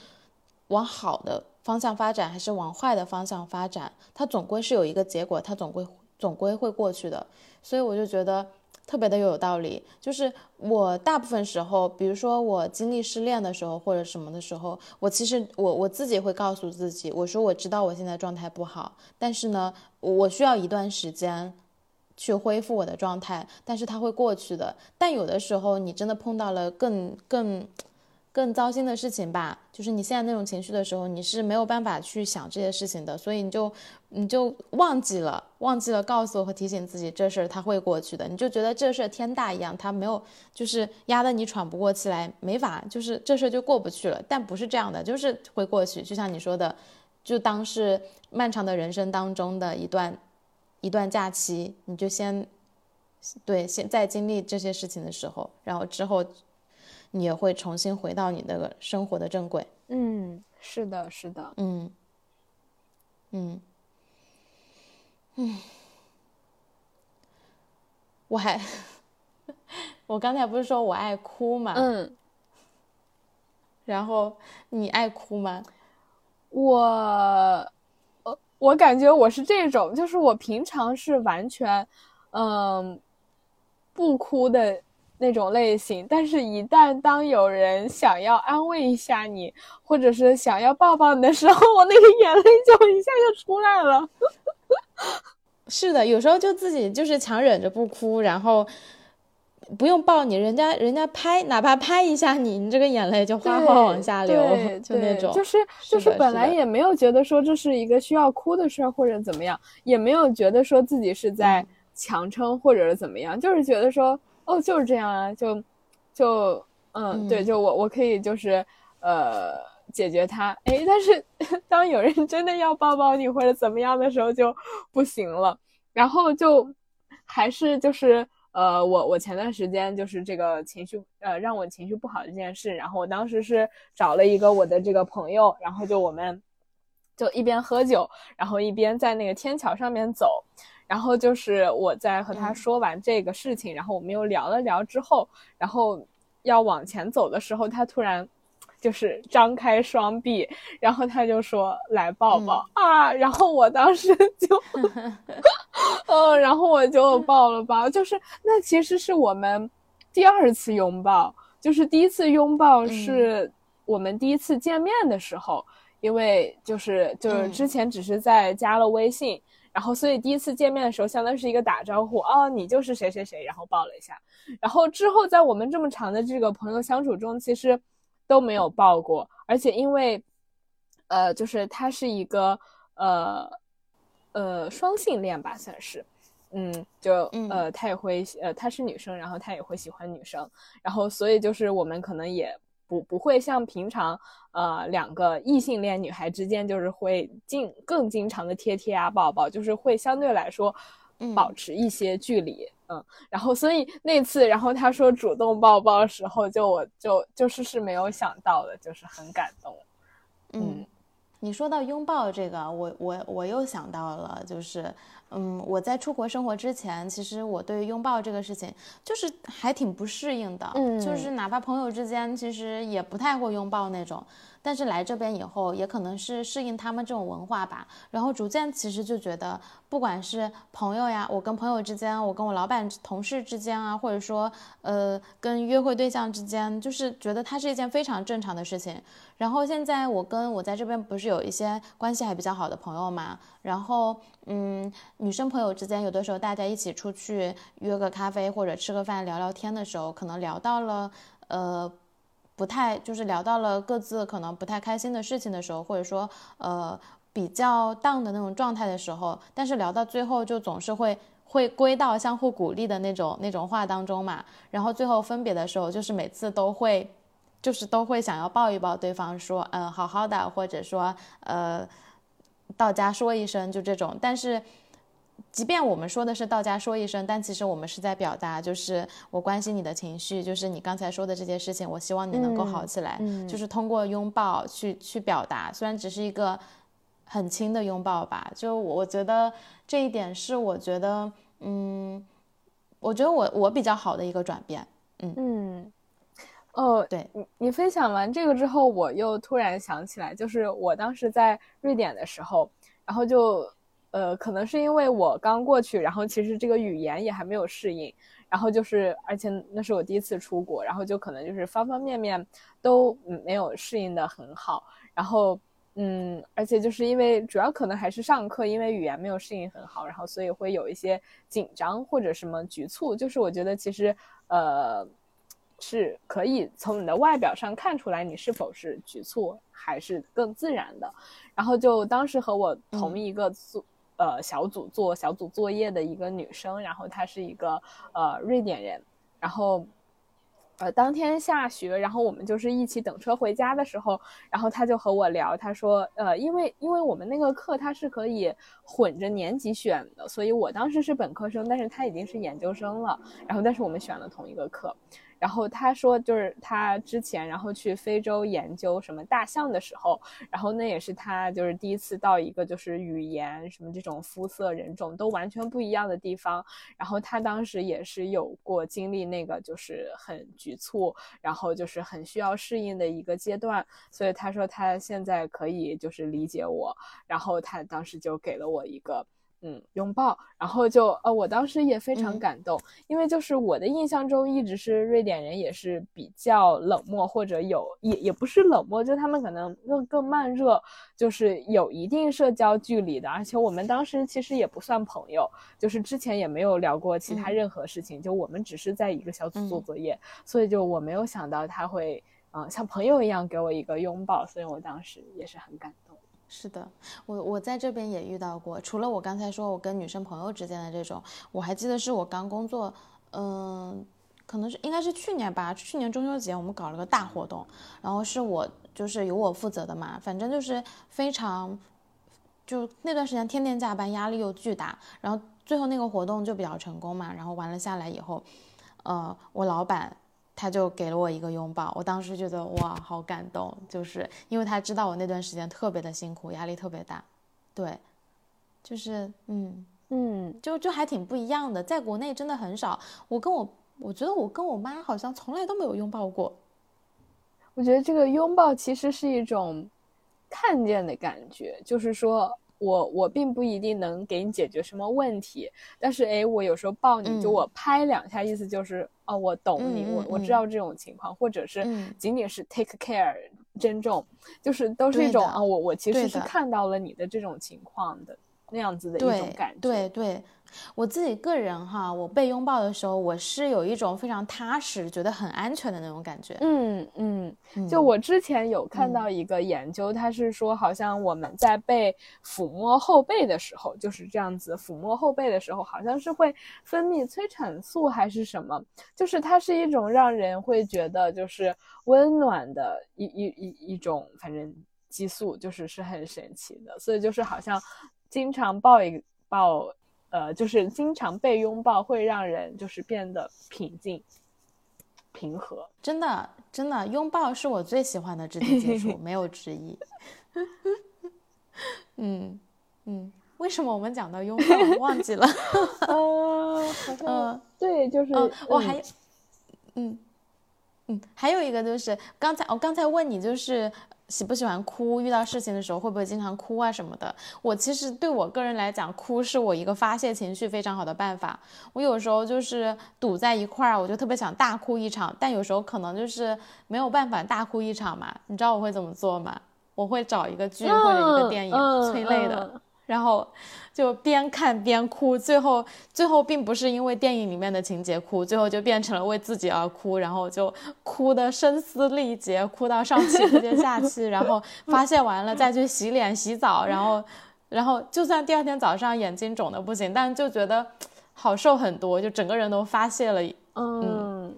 往好的。方向发展还是往坏的方向发展，它总归是有一个结果，它总归总归会过去的。所以我就觉得特别的有道理。就是我大部分时候，比如说我经历失恋的时候或者什么的时候，我其实我我自己会告诉自己，我说我知道我现在状态不好，但是呢，我需要一段时间去恢复我的状态，但是它会过去的。但有的时候你真的碰到了更更。更糟心的事情吧，就是你现在那种情绪的时候，你是没有办法去想这些事情的，所以你就你就忘记了，忘记了告诉和提醒自己这事儿它会过去的，你就觉得这事儿天大一样，它没有就是压得你喘不过气来，没法，就是这事儿就过不去了。但不是这样的，就是会过去，就像你说的，就当是漫长的人生当中的一段一段假期，你就先对，先在经历这些事情的时候，然后之后。你也会重新回到你那个生活的正轨。嗯，是的，是的。嗯，嗯，嗯。我还，我刚才不是说我爱哭吗？嗯。然后你爱哭吗？我，呃，我感觉我是这种，就是我平常是完全，嗯，不哭的。那种类型，但是，一旦当有人想要安慰一下你，或者是想要抱抱你的时候，我那个眼泪就一下就出来了。是的，有时候就自己就是强忍着不哭，然后不用抱你，人家人家拍，哪怕拍一下你，你这个眼泪就哗哗往下流，就那种。就是就是本来也没有觉得说这是一个需要哭的事儿或者怎么样，也没有觉得说自己是在强撑或者是怎么样，就是觉得说。哦，就是这样啊，就，就，嗯，对，就我我可以就是呃解决他，哎，但是 当有人真的要抱抱你或者怎么样的时候就不行了，然后就还是就是呃我我前段时间就是这个情绪呃让我情绪不好的这件事，然后我当时是找了一个我的这个朋友，然后就我们就一边喝酒，然后一边在那个天桥上面走。然后就是我在和他说完这个事情，然后我们又聊了聊之后，然后要往前走的时候，他突然就是张开双臂，然后他就说来抱抱啊，然后我当时 就，嗯，然后我就抱了抱，就是那其实是我们第二次拥抱，就是第一次拥抱是我们第一次见面的时候，因为就是就是之前只是在加了微信。然后，所以第一次见面的时候，相当于是一个打招呼哦，你就是谁谁谁，然后抱了一下。然后之后，在我们这么长的这个朋友相处中，其实都没有抱过。而且因为，呃，就是他是一个呃呃双性恋吧，算是，嗯，就呃他也会呃他是女生，然后他也会喜欢女生，然后所以就是我们可能也。不不会像平常，呃，两个异性恋女孩之间就是会经更经常的贴贴啊抱抱，就是会相对来说，保持一些距离，嗯，然后所以那次，然后他说主动抱抱的时候，就我就就是是没有想到的，就是很感动，嗯，你说到拥抱这个，我我我又想到了，就是。嗯，我在出国生活之前，其实我对拥抱这个事情就是还挺不适应的。嗯，就是哪怕朋友之间，其实也不太会拥抱那种。但是来这边以后，也可能是适应他们这种文化吧，然后逐渐其实就觉得，不管是朋友呀，我跟朋友之间，我跟我老板同事之间啊，或者说呃跟约会对象之间，就是觉得它是一件非常正常的事情。然后现在我跟我在这边不是有一些关系还比较好的朋友嘛，然后嗯，女生朋友之间有的时候大家一起出去约个咖啡或者吃个饭聊聊天的时候，可能聊到了呃。不太就是聊到了各自可能不太开心的事情的时候，或者说呃比较 down 的那种状态的时候，但是聊到最后就总是会会归到相互鼓励的那种那种话当中嘛。然后最后分别的时候，就是每次都会就是都会想要抱一抱对方，说嗯好好的，或者说呃到家说一声就这种，但是。即便我们说的是到家说一声，但其实我们是在表达，就是我关心你的情绪，就是你刚才说的这些事情，我希望你能够好起来，就是通过拥抱去去表达。虽然只是一个很轻的拥抱吧，就我觉得这一点是我觉得，嗯，我觉得我我比较好的一个转变。嗯嗯，哦，对你你分享完这个之后，我又突然想起来，就是我当时在瑞典的时候，然后就。呃，可能是因为我刚过去，然后其实这个语言也还没有适应，然后就是，而且那是我第一次出国，然后就可能就是方方面面都没有适应的很好，然后，嗯，而且就是因为主要可能还是上课，因为语言没有适应很好，然后所以会有一些紧张或者什么局促，就是我觉得其实，呃，是可以从你的外表上看出来你是否是局促还是更自然的，然后就当时和我同一个组。呃，小组做小组作业的一个女生，然后她是一个呃瑞典人，然后呃当天下学，然后我们就是一起等车回家的时候，然后她就和我聊，她说呃因为因为我们那个课它是可以混着年级选的，所以我当时是本科生，但是她已经是研究生了，然后但是我们选了同一个课。然后他说，就是他之前然后去非洲研究什么大象的时候，然后那也是他就是第一次到一个就是语言什么这种肤色人种都完全不一样的地方，然后他当时也是有过经历那个就是很局促，然后就是很需要适应的一个阶段，所以他说他现在可以就是理解我，然后他当时就给了我一个。嗯，拥抱，然后就呃，我当时也非常感动，因为就是我的印象中一直是瑞典人也是比较冷漠，或者有也也不是冷漠，就他们可能更更慢热，就是有一定社交距离的，而且我们当时其实也不算朋友，就是之前也没有聊过其他任何事情，就我们只是在一个小组做作业，所以就我没有想到他会嗯像朋友一样给我一个拥抱，所以我当时也是很感动。是的，我我在这边也遇到过，除了我刚才说我跟女生朋友之间的这种，我还记得是我刚工作，嗯，可能是应该是去年吧，去年中秋节我们搞了个大活动，然后是我就是由我负责的嘛，反正就是非常，就那段时间天天加班，压力又巨大，然后最后那个活动就比较成功嘛，然后完了下来以后，呃，我老板。他就给了我一个拥抱，我当时觉得哇，好感动，就是因为他知道我那段时间特别的辛苦，压力特别大，对，就是嗯嗯，就就还挺不一样的，在国内真的很少，我跟我我觉得我跟我妈好像从来都没有拥抱过，我觉得这个拥抱其实是一种看见的感觉，就是说。我我并不一定能给你解决什么问题，但是哎，我有时候抱你就我拍两下，意思就是哦，我懂你，我我知道这种情况，或者是仅仅是 take care，珍重，就是都是一种啊，我我其实是看到了你的这种情况的那样子的一种感觉，对对。我自己个人哈，我被拥抱的时候，我是有一种非常踏实、觉得很安全的那种感觉。嗯嗯，就我之前有看到一个研究，它是说，好像我们在被抚摸后背的时候，就是这样子抚摸后背的时候，好像是会分泌催产素还是什么，就是它是一种让人会觉得就是温暖的一一一一种，反正激素，就是是很神奇的。所以就是好像经常抱一抱。呃，就是经常被拥抱会让人就是变得平静、平和。真的，真的，拥抱是我最喜欢的肢体接触，没有之一。嗯嗯，为什么我们讲到拥抱忘记了？呃，好像对，就是我还嗯嗯，还有一个就是刚才我刚才问你就是。喜不喜欢哭？遇到事情的时候会不会经常哭啊什么的？我其实对我个人来讲，哭是我一个发泄情绪非常好的办法。我有时候就是堵在一块儿，我就特别想大哭一场，但有时候可能就是没有办法大哭一场嘛。你知道我会怎么做吗？我会找一个剧或者一个电影催泪的。然后就边看边哭，最后最后并不是因为电影里面的情节哭，最后就变成了为自己而哭，然后就哭的声嘶力竭，哭到上气不接下气，然后发泄完了再去洗脸洗澡，然后然后就算第二天早上眼睛肿的不行，但就觉得好受很多，就整个人都发泄了。嗯，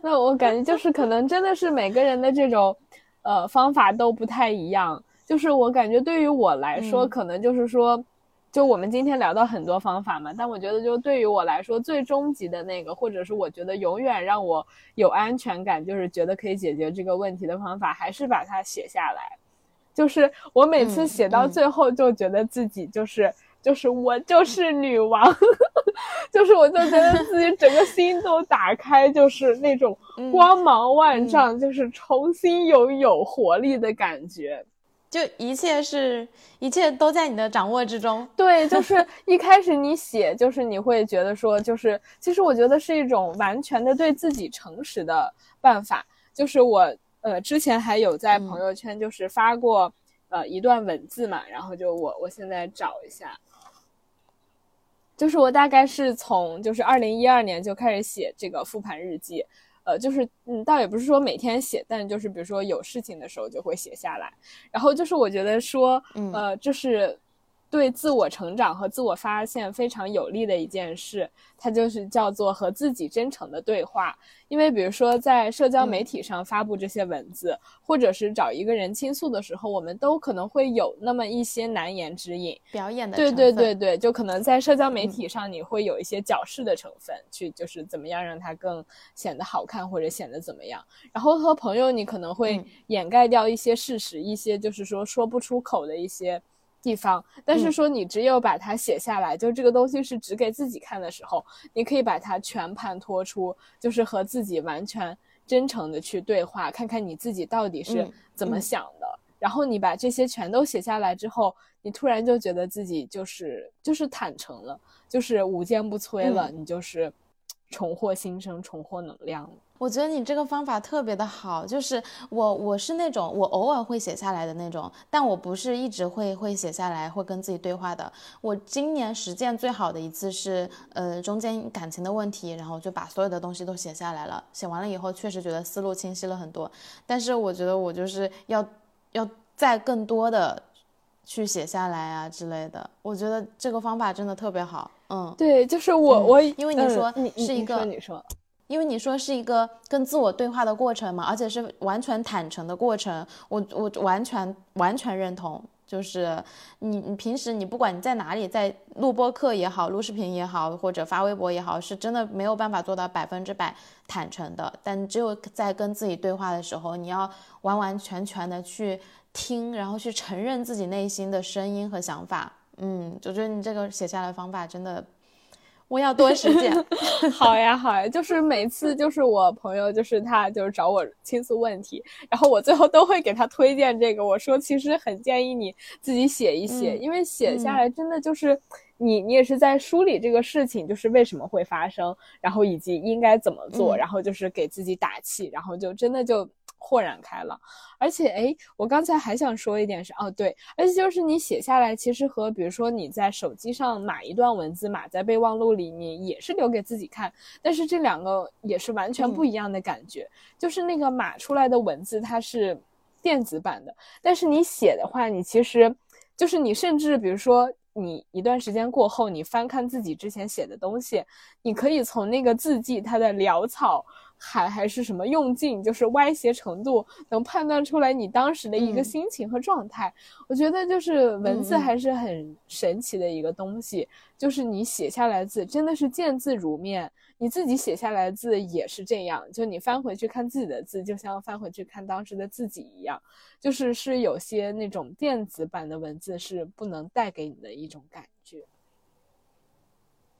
那我感觉就是可能真的是每个人的这种呃方法都不太一样。就是我感觉对于我来说，可能就是说，就我们今天聊到很多方法嘛，但我觉得就对于我来说，最终极的那个，或者是我觉得永远让我有安全感，就是觉得可以解决这个问题的方法，还是把它写下来。就是我每次写到最后，就觉得自己就是就是我就是女王，就是我就觉得自己整个心都打开，就是那种光芒万丈，就是重新有有活力的感觉。就一切是一切都在你的掌握之中。对，就是一开始你写，就是你会觉得说，就是其实我觉得是一种完全的对自己诚实的办法。就是我呃之前还有在朋友圈就是发过呃一段文字嘛，然后就我我现在找一下，就是我大概是从就是二零一二年就开始写这个复盘日记。呃，就是嗯，倒也不是说每天写，但就是比如说有事情的时候就会写下来。然后就是我觉得说，呃，就是。对自我成长和自我发现非常有利的一件事，它就是叫做和自己真诚的对话。因为比如说在社交媒体上发布这些文字，或者是找一个人倾诉的时候，我们都可能会有那么一些难言之隐，表演的对对对对，就可能在社交媒体上你会有一些矫饰的成分，去就是怎么样让它更显得好看或者显得怎么样。然后和朋友你可能会掩盖掉一些事实，一些就是说说不出口的一些。地方，但是说你只有把它写下来，就这个东西是只给自己看的时候，你可以把它全盘托出，就是和自己完全真诚的去对话，看看你自己到底是怎么想的。然后你把这些全都写下来之后，你突然就觉得自己就是就是坦诚了，就是无坚不摧了，你就是重获新生，重获能量了。我觉得你这个方法特别的好，就是我我是那种我偶尔会写下来的那种，但我不是一直会会写下来，会跟自己对话的。我今年实践最好的一次是，呃，中间感情的问题，然后就把所有的东西都写下来了。写完了以后，确实觉得思路清晰了很多。但是我觉得我就是要要再更多的去写下来啊之类的。我觉得这个方法真的特别好。嗯，对，就是我我因为你说是一个你说。因为你说是一个跟自我对话的过程嘛，而且是完全坦诚的过程，我我完全完全认同。就是你你平时你不管你在哪里，在录播课也好，录视频也好，或者发微博也好，是真的没有办法做到百分之百坦诚的。但只有在跟自己对话的时候，你要完完全全的去听，然后去承认自己内心的声音和想法。嗯，我觉得你这个写下来方法真的。我要多实践，好呀好呀，就是每次就是我朋友就是他就是找我倾诉问题，然后我最后都会给他推荐这个，我说其实很建议你自己写一写，因为写下来真的就是你你也是在梳理这个事情，就是为什么会发生，然后以及应该怎么做，然后就是给自己打气，然后就真的就。豁然开朗，而且哎，我刚才还想说一点是哦，对，而且就是你写下来，其实和比如说你在手机上码一段文字，码在备忘录里，你也是留给自己看，但是这两个也是完全不一样的感觉。就是那个码出来的文字它是电子版的，但是你写的话，你其实就是你甚至比如说你一段时间过后，你翻看自己之前写的东西，你可以从那个字迹它的潦草。还还是什么用劲，就是歪斜程度，能判断出来你当时的一个心情和状态。我觉得就是文字还是很神奇的一个东西，就是你写下来字真的是见字如面，你自己写下来字也是这样，就你翻回去看自己的字，就像翻回去看当时的自己一样，就是是有些那种电子版的文字是不能带给你的一种感觉。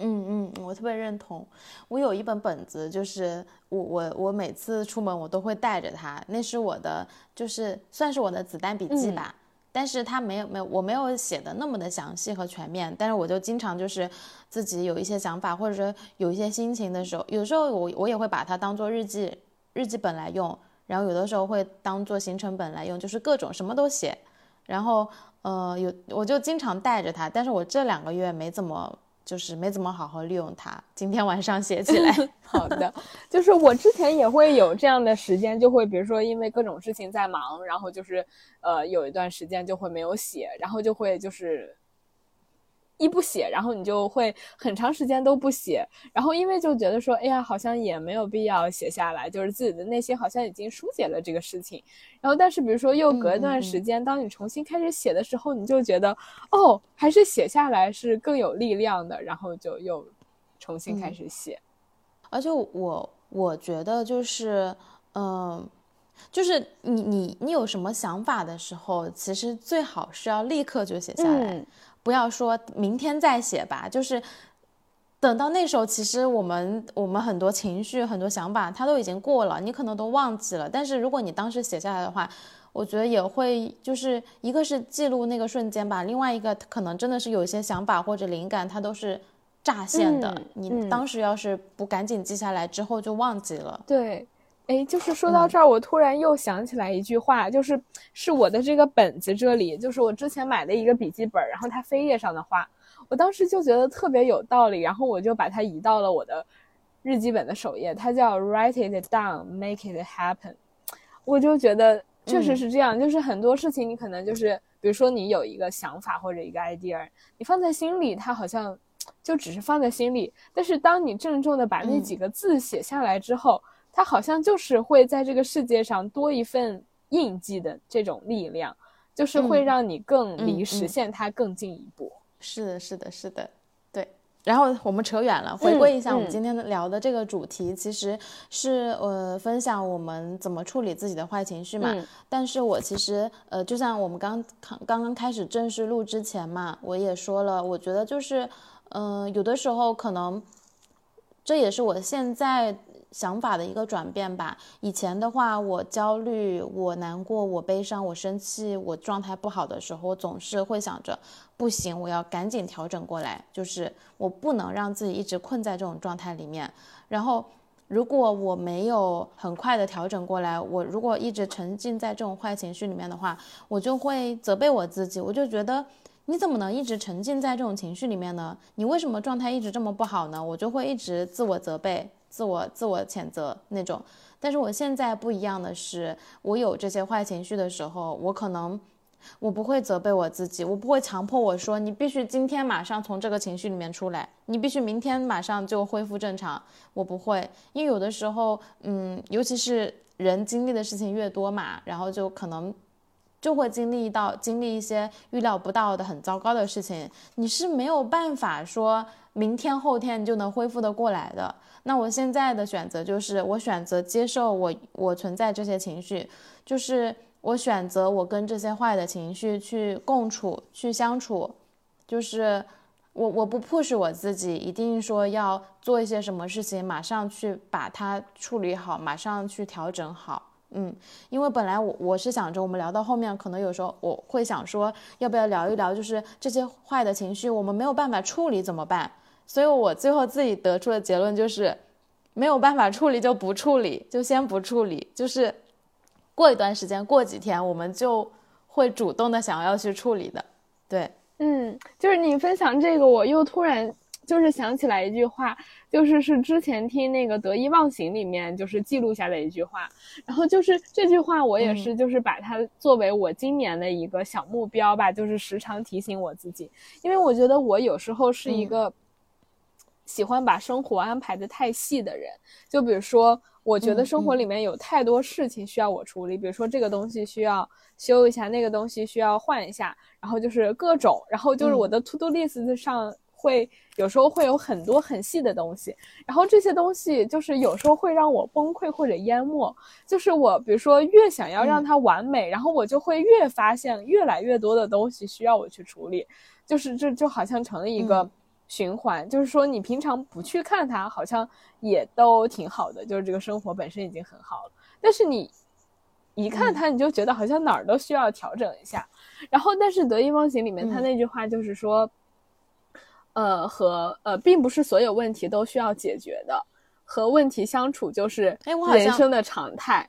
嗯嗯，我特别认同。我有一本本子，就是我我我每次出门我都会带着它，那是我的，就是算是我的子弹笔记吧。但是它没有没有我没有写的那么的详细和全面，但是我就经常就是自己有一些想法或者说有一些心情的时候，有时候我我也会把它当做日记日记本来用，然后有的时候会当做行程本来用，就是各种什么都写。然后呃有我就经常带着它，但是我这两个月没怎么。就是没怎么好好利用它，今天晚上写起来。好的，就是我之前也会有这样的时间，就会比如说因为各种事情在忙，然后就是呃有一段时间就会没有写，然后就会就是。一不写，然后你就会很长时间都不写，然后因为就觉得说，哎呀，好像也没有必要写下来，就是自己的内心好像已经疏解了这个事情。然后，但是比如说又隔一段时间，当你重新开始写的时候，你就觉得，哦，还是写下来是更有力量的，然后就又重新开始写。而且我我觉得就是，嗯，就是你你你有什么想法的时候，其实最好是要立刻就写下来。不要说明天再写吧，就是等到那时候，其实我们我们很多情绪、很多想法，它都已经过了，你可能都忘记了。但是如果你当时写下来的话，我觉得也会，就是一个是记录那个瞬间吧，另外一个可能真的是有一些想法或者灵感，它都是乍现的。你当时要是不赶紧记下来，之后就忘记了。对。哎，就是说到这儿，我突然又想起来一句话，就是是我的这个本子这里，就是我之前买的一个笔记本，然后它扉页上的话，我当时就觉得特别有道理，然后我就把它移到了我的日记本的首页，它叫 Write it down, make it happen。我就觉得确实是这样，就是很多事情你可能就是，比如说你有一个想法或者一个 idea，你放在心里，它好像就只是放在心里，但是当你郑重的把那几个字写下来之后。它好像就是会在这个世界上多一份印记的这种力量，就是会让你更离实现它更进一步。是的，是的，是的，对。然后我们扯远了，回归一下我们今天聊的这个主题，其实是呃分享我们怎么处理自己的坏情绪嘛。但是我其实呃，就像我们刚刚刚刚开始正式录之前嘛，我也说了，我觉得就是嗯，有的时候可能这也是我现在。想法的一个转变吧。以前的话，我焦虑、我难过、我悲伤、我生气、我状态不好的时候，我总是会想着，不行，我要赶紧调整过来，就是我不能让自己一直困在这种状态里面。然后，如果我没有很快的调整过来，我如果一直沉浸在这种坏情绪里面的话，我就会责备我自己，我就觉得你怎么能一直沉浸在这种情绪里面呢？你为什么状态一直这么不好呢？我就会一直自我责备。自我自我谴责那种，但是我现在不一样的是，我有这些坏情绪的时候，我可能我不会责备我自己，我不会强迫我说你必须今天马上从这个情绪里面出来，你必须明天马上就恢复正常，我不会，因为有的时候，嗯，尤其是人经历的事情越多嘛，然后就可能就会经历到经历一些预料不到的很糟糕的事情，你是没有办法说明天后天就能恢复的过来的。那我现在的选择就是，我选择接受我我存在这些情绪，就是我选择我跟这些坏的情绪去共处去相处，就是我我不 push 我自己，一定说要做一些什么事情，马上去把它处理好，马上去调整好，嗯，因为本来我我是想着我们聊到后面，可能有时候我会想说，要不要聊一聊，就是这些坏的情绪我们没有办法处理怎么办？所以我最后自己得出的结论就是，没有办法处理就不处理，就先不处理。就是过一段时间，过几天，我们就会主动的想要去处理的。对，嗯，就是你分享这个，我又突然就是想起来一句话，就是是之前听那个得意忘形里面就是记录下的一句话，然后就是这句话我也是就是把它作为我今年的一个小目标吧，就是时常提醒我自己，因为我觉得我有时候是一个。喜欢把生活安排的太细的人，就比如说，我觉得生活里面有太多事情需要我处理，比如说这个东西需要修一下，那个东西需要换一下，然后就是各种，然后就是我的。to do list 上会有时候会有很多很细的东西，然后这些东西就是有时候会让我崩溃或者淹没，就是我比如说越想要让它完美，然后我就会越发现越来越多的东西需要我去处理，就是这就好像成了一个。循环，就是说你平常不去看它，好像也都挺好的，就是这个生活本身已经很好了。但是你一看它，你就觉得好像哪儿都需要调整一下。然后，但是得意忘形里面他那句话就是说，呃，和呃，并不是所有问题都需要解决的，和问题相处就是人生的常态。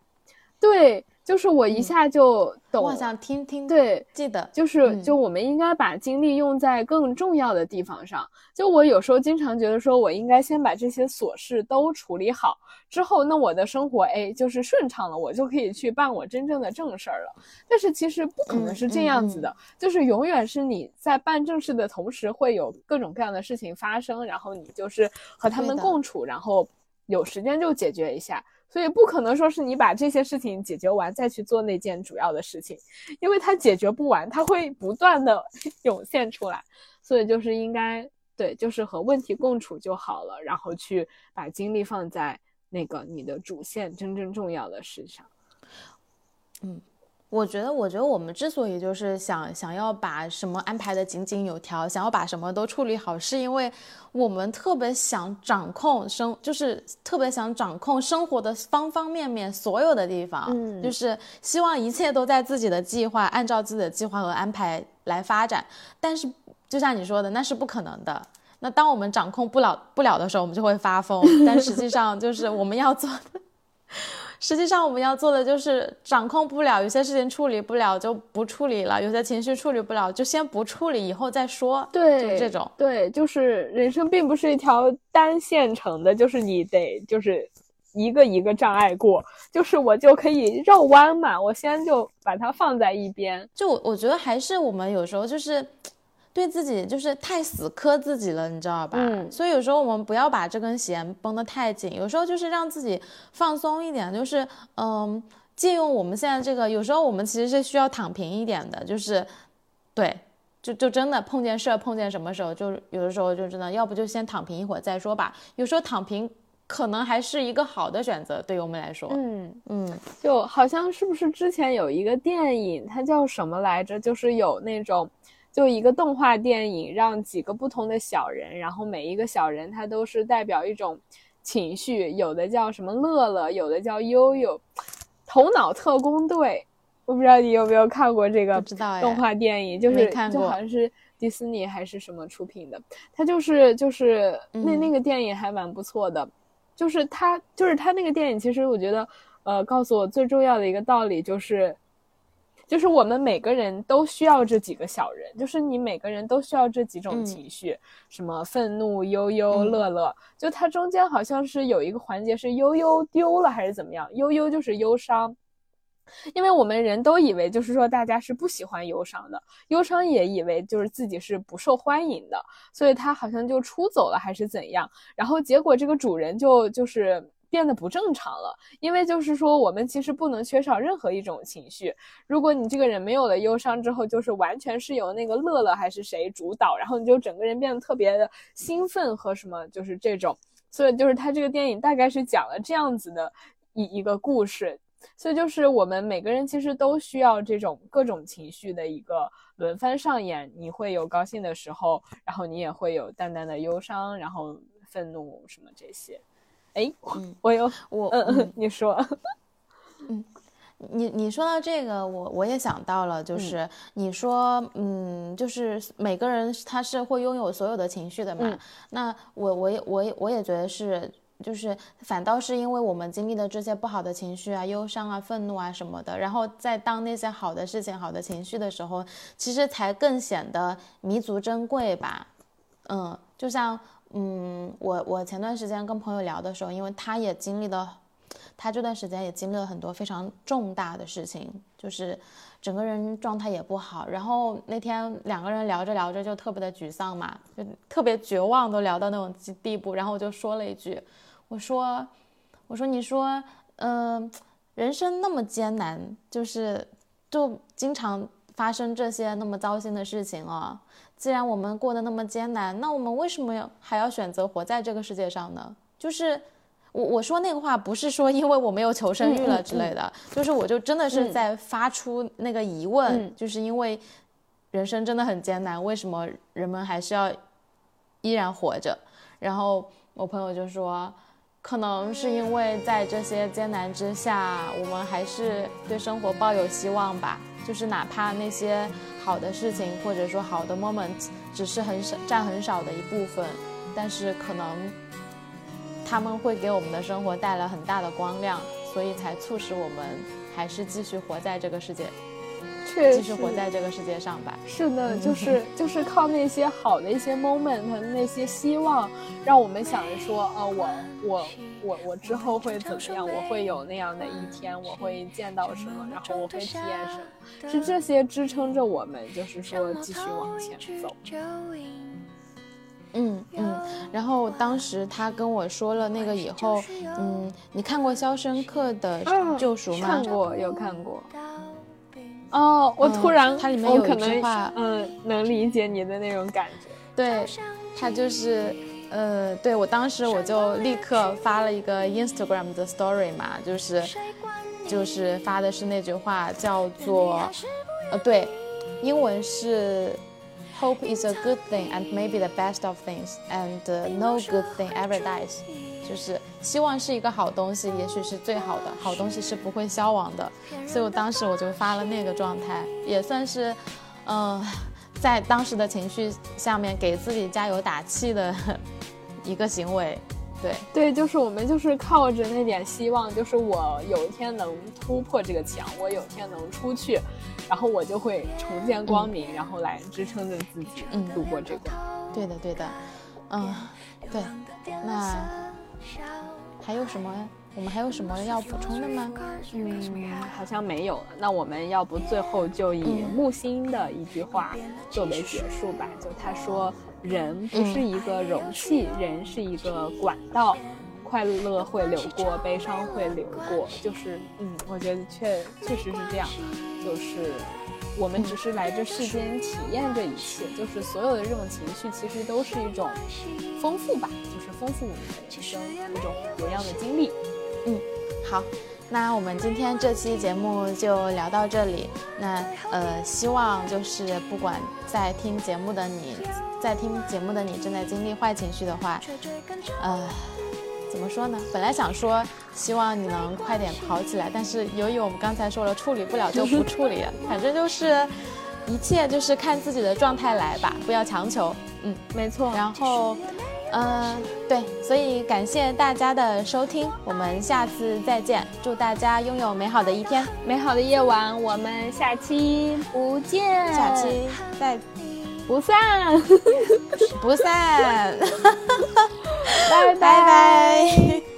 对。就是我一下就懂，我想听听。对，记得就是，就我们应该把精力用在更重要的地方上。就我有时候经常觉得，说我应该先把这些琐事都处理好，之后那我的生活哎就是顺畅了，我就可以去办我真正的正事儿了。但是其实不可能是这样子的，就是永远是你在办正事的同时，会有各种各样的事情发生，然后你就是和他们共处，然后有时间就解决一下。所以不可能说是你把这些事情解决完再去做那件主要的事情，因为它解决不完，它会不断的 涌现出来。所以就是应该对，就是和问题共处就好了，然后去把精力放在那个你的主线真正重要的事上。嗯。我觉得，我觉得我们之所以就是想想要把什么安排的井井有条，想要把什么都处理好，是因为我们特别想掌控生，就是特别想掌控生活的方方面面所有的地方，嗯，就是希望一切都在自己的计划，按照自己的计划和安排来发展。但是，就像你说的，那是不可能的。那当我们掌控不了不了的时候，我们就会发疯。但实际上，就是我们要做的。实际上，我们要做的就是掌控不了，有些事情处理不了就不处理了，有些情绪处理不了就先不处理，以后再说。对，就这种对，就是人生并不是一条单线程的，就是你得就是一个一个障碍过，就是我就可以绕弯嘛，我先就把它放在一边。就我我觉得还是我们有时候就是。对自己就是太死磕自己了，你知道吧？嗯。所以有时候我们不要把这根弦绷得太紧，有时候就是让自己放松一点，就是嗯，借用我们现在这个，有时候我们其实是需要躺平一点的，就是，对，就就真的碰见事儿，碰见什么时候，就有的时候就真的，要不就先躺平一会儿再说吧。有时候躺平可能还是一个好的选择，对于我们来说。嗯嗯，就好像是不是之前有一个电影，它叫什么来着？就是有那种。就一个动画电影，让几个不同的小人，然后每一个小人他都是代表一种情绪，有的叫什么乐乐，有的叫悠悠。头脑特工队，我不知道你有没有看过这个动画电影，就是就好像是迪士尼还是什么出品的，它就是就是那那个电影还蛮不错的，就是它就是它那个电影，其实我觉得，呃，告诉我最重要的一个道理就是。就是我们每个人都需要这几个小人，就是你每个人都需要这几种情绪，什么愤怒、悠悠、乐乐。就它中间好像是有一个环节是悠悠丢了还是怎么样？悠悠就是忧伤，因为我们人都以为就是说大家是不喜欢忧伤的，忧伤也以为就是自己是不受欢迎的，所以他好像就出走了还是怎样？然后结果这个主人就就是。变得不正常了，因为就是说，我们其实不能缺少任何一种情绪。如果你这个人没有了忧伤之后，就是完全是由那个乐乐还是谁主导，然后你就整个人变得特别的兴奋和什么，就是这种。所以就是他这个电影大概是讲了这样子的一一个故事。所以就是我们每个人其实都需要这种各种情绪的一个轮番上演。你会有高兴的时候，然后你也会有淡淡的忧伤，然后愤怒什么这些。哎，我有我，嗯嗯，你说，嗯，你你说到这个，我我也想到了，就是你说，嗯，就是每个人他是会拥有所有的情绪的嘛？那我我也我也我也觉得是，就是反倒是因为我们经历的这些不好的情绪啊、忧伤啊、愤怒啊什么的，然后在当那些好的事情、好的情绪的时候，其实才更显得弥足珍贵吧？嗯，就像。嗯，我我前段时间跟朋友聊的时候，因为他也经历了，他这段时间也经历了很多非常重大的事情，就是整个人状态也不好。然后那天两个人聊着聊着就特别的沮丧嘛，就特别绝望，都聊到那种地步。然后我就说了一句，我说，我说你说，嗯，人生那么艰难，就是就经常发生这些那么糟心的事情啊。既然我们过得那么艰难，那我们为什么要还要选择活在这个世界上呢？就是我我说那个话不是说因为我没有求生欲了之类的，就是我就真的是在发出那个疑问，就是因为人生真的很艰难，为什么人们还是要依然活着。然后我朋友就说，可能是因为在这些艰难之下，我们还是对生活抱有希望吧。就是哪怕那些好的事情或者说好的 moment 只是很少占很少的一部分，但是可能他们会给我们的生活带来很大的光亮，所以才促使我们还是继续活在这个世界。继续活在这个世界上吧。是的，就是就是靠那些好的一些 moment，那些希望，让我们想着说，啊，我我我我之后会怎么样？我会有那样的一天，我会见到什么？然后我会体验什么？是这些支撑着我们，就是说继续往前走。嗯嗯。然后当时他跟我说了那个以后，嗯，你看过《肖申克的救赎》吗？看过，有看过。哦，我突然，它里面有一句话，嗯，能理解你的那种感觉。对，他就是，呃，对我当时我就立刻发了一个 Instagram 的 story 嘛，就是，就是发的是那句话，叫做，呃，对，英文是，Hope is a good thing and maybe the best of things, and no good thing ever dies. 就是希望是一个好东西，也许是最好的好东西是不会消亡的，所以我当时我就发了那个状态，也算是，嗯，在当时的情绪下面给自己加油打气的 一个行为。对对，就是我们就是靠着那点希望，就是我有一天能突破这个墙，我有一天能出去，然后我就会重见光明，然后来支撑着自己度过这个。对的对的，嗯，对，那。还有什么？我们还有什么要补充的吗？嗯，好像没有了。那我们要不最后就以木心的一句话作为结束吧？就他说：“人不是一个容器，人是一个管道，快乐会流过，悲伤会流过。”就是，嗯，我觉得确确实是这样，就是。我们只是来这世间体验这一切，就是所有的这种情绪，其实都是一种丰富吧，就是丰富我们的人生一种多样的经历。嗯，好，那我们今天这期节目就聊到这里。那呃，希望就是不管在听节目的你，在听节目的你正在经历坏情绪的话，呃。怎么说呢？本来想说希望你能快点跑起来，但是由于我们刚才说了处理不了就不处理，反正就是一切就是看自己的状态来吧，不要强求。嗯，没错。然后，嗯，对，所以感谢大家的收听，我们下次再见，祝大家拥有美好的一天，美好的夜晚，我们下期不见，下期再不散，不散，拜。拜拜。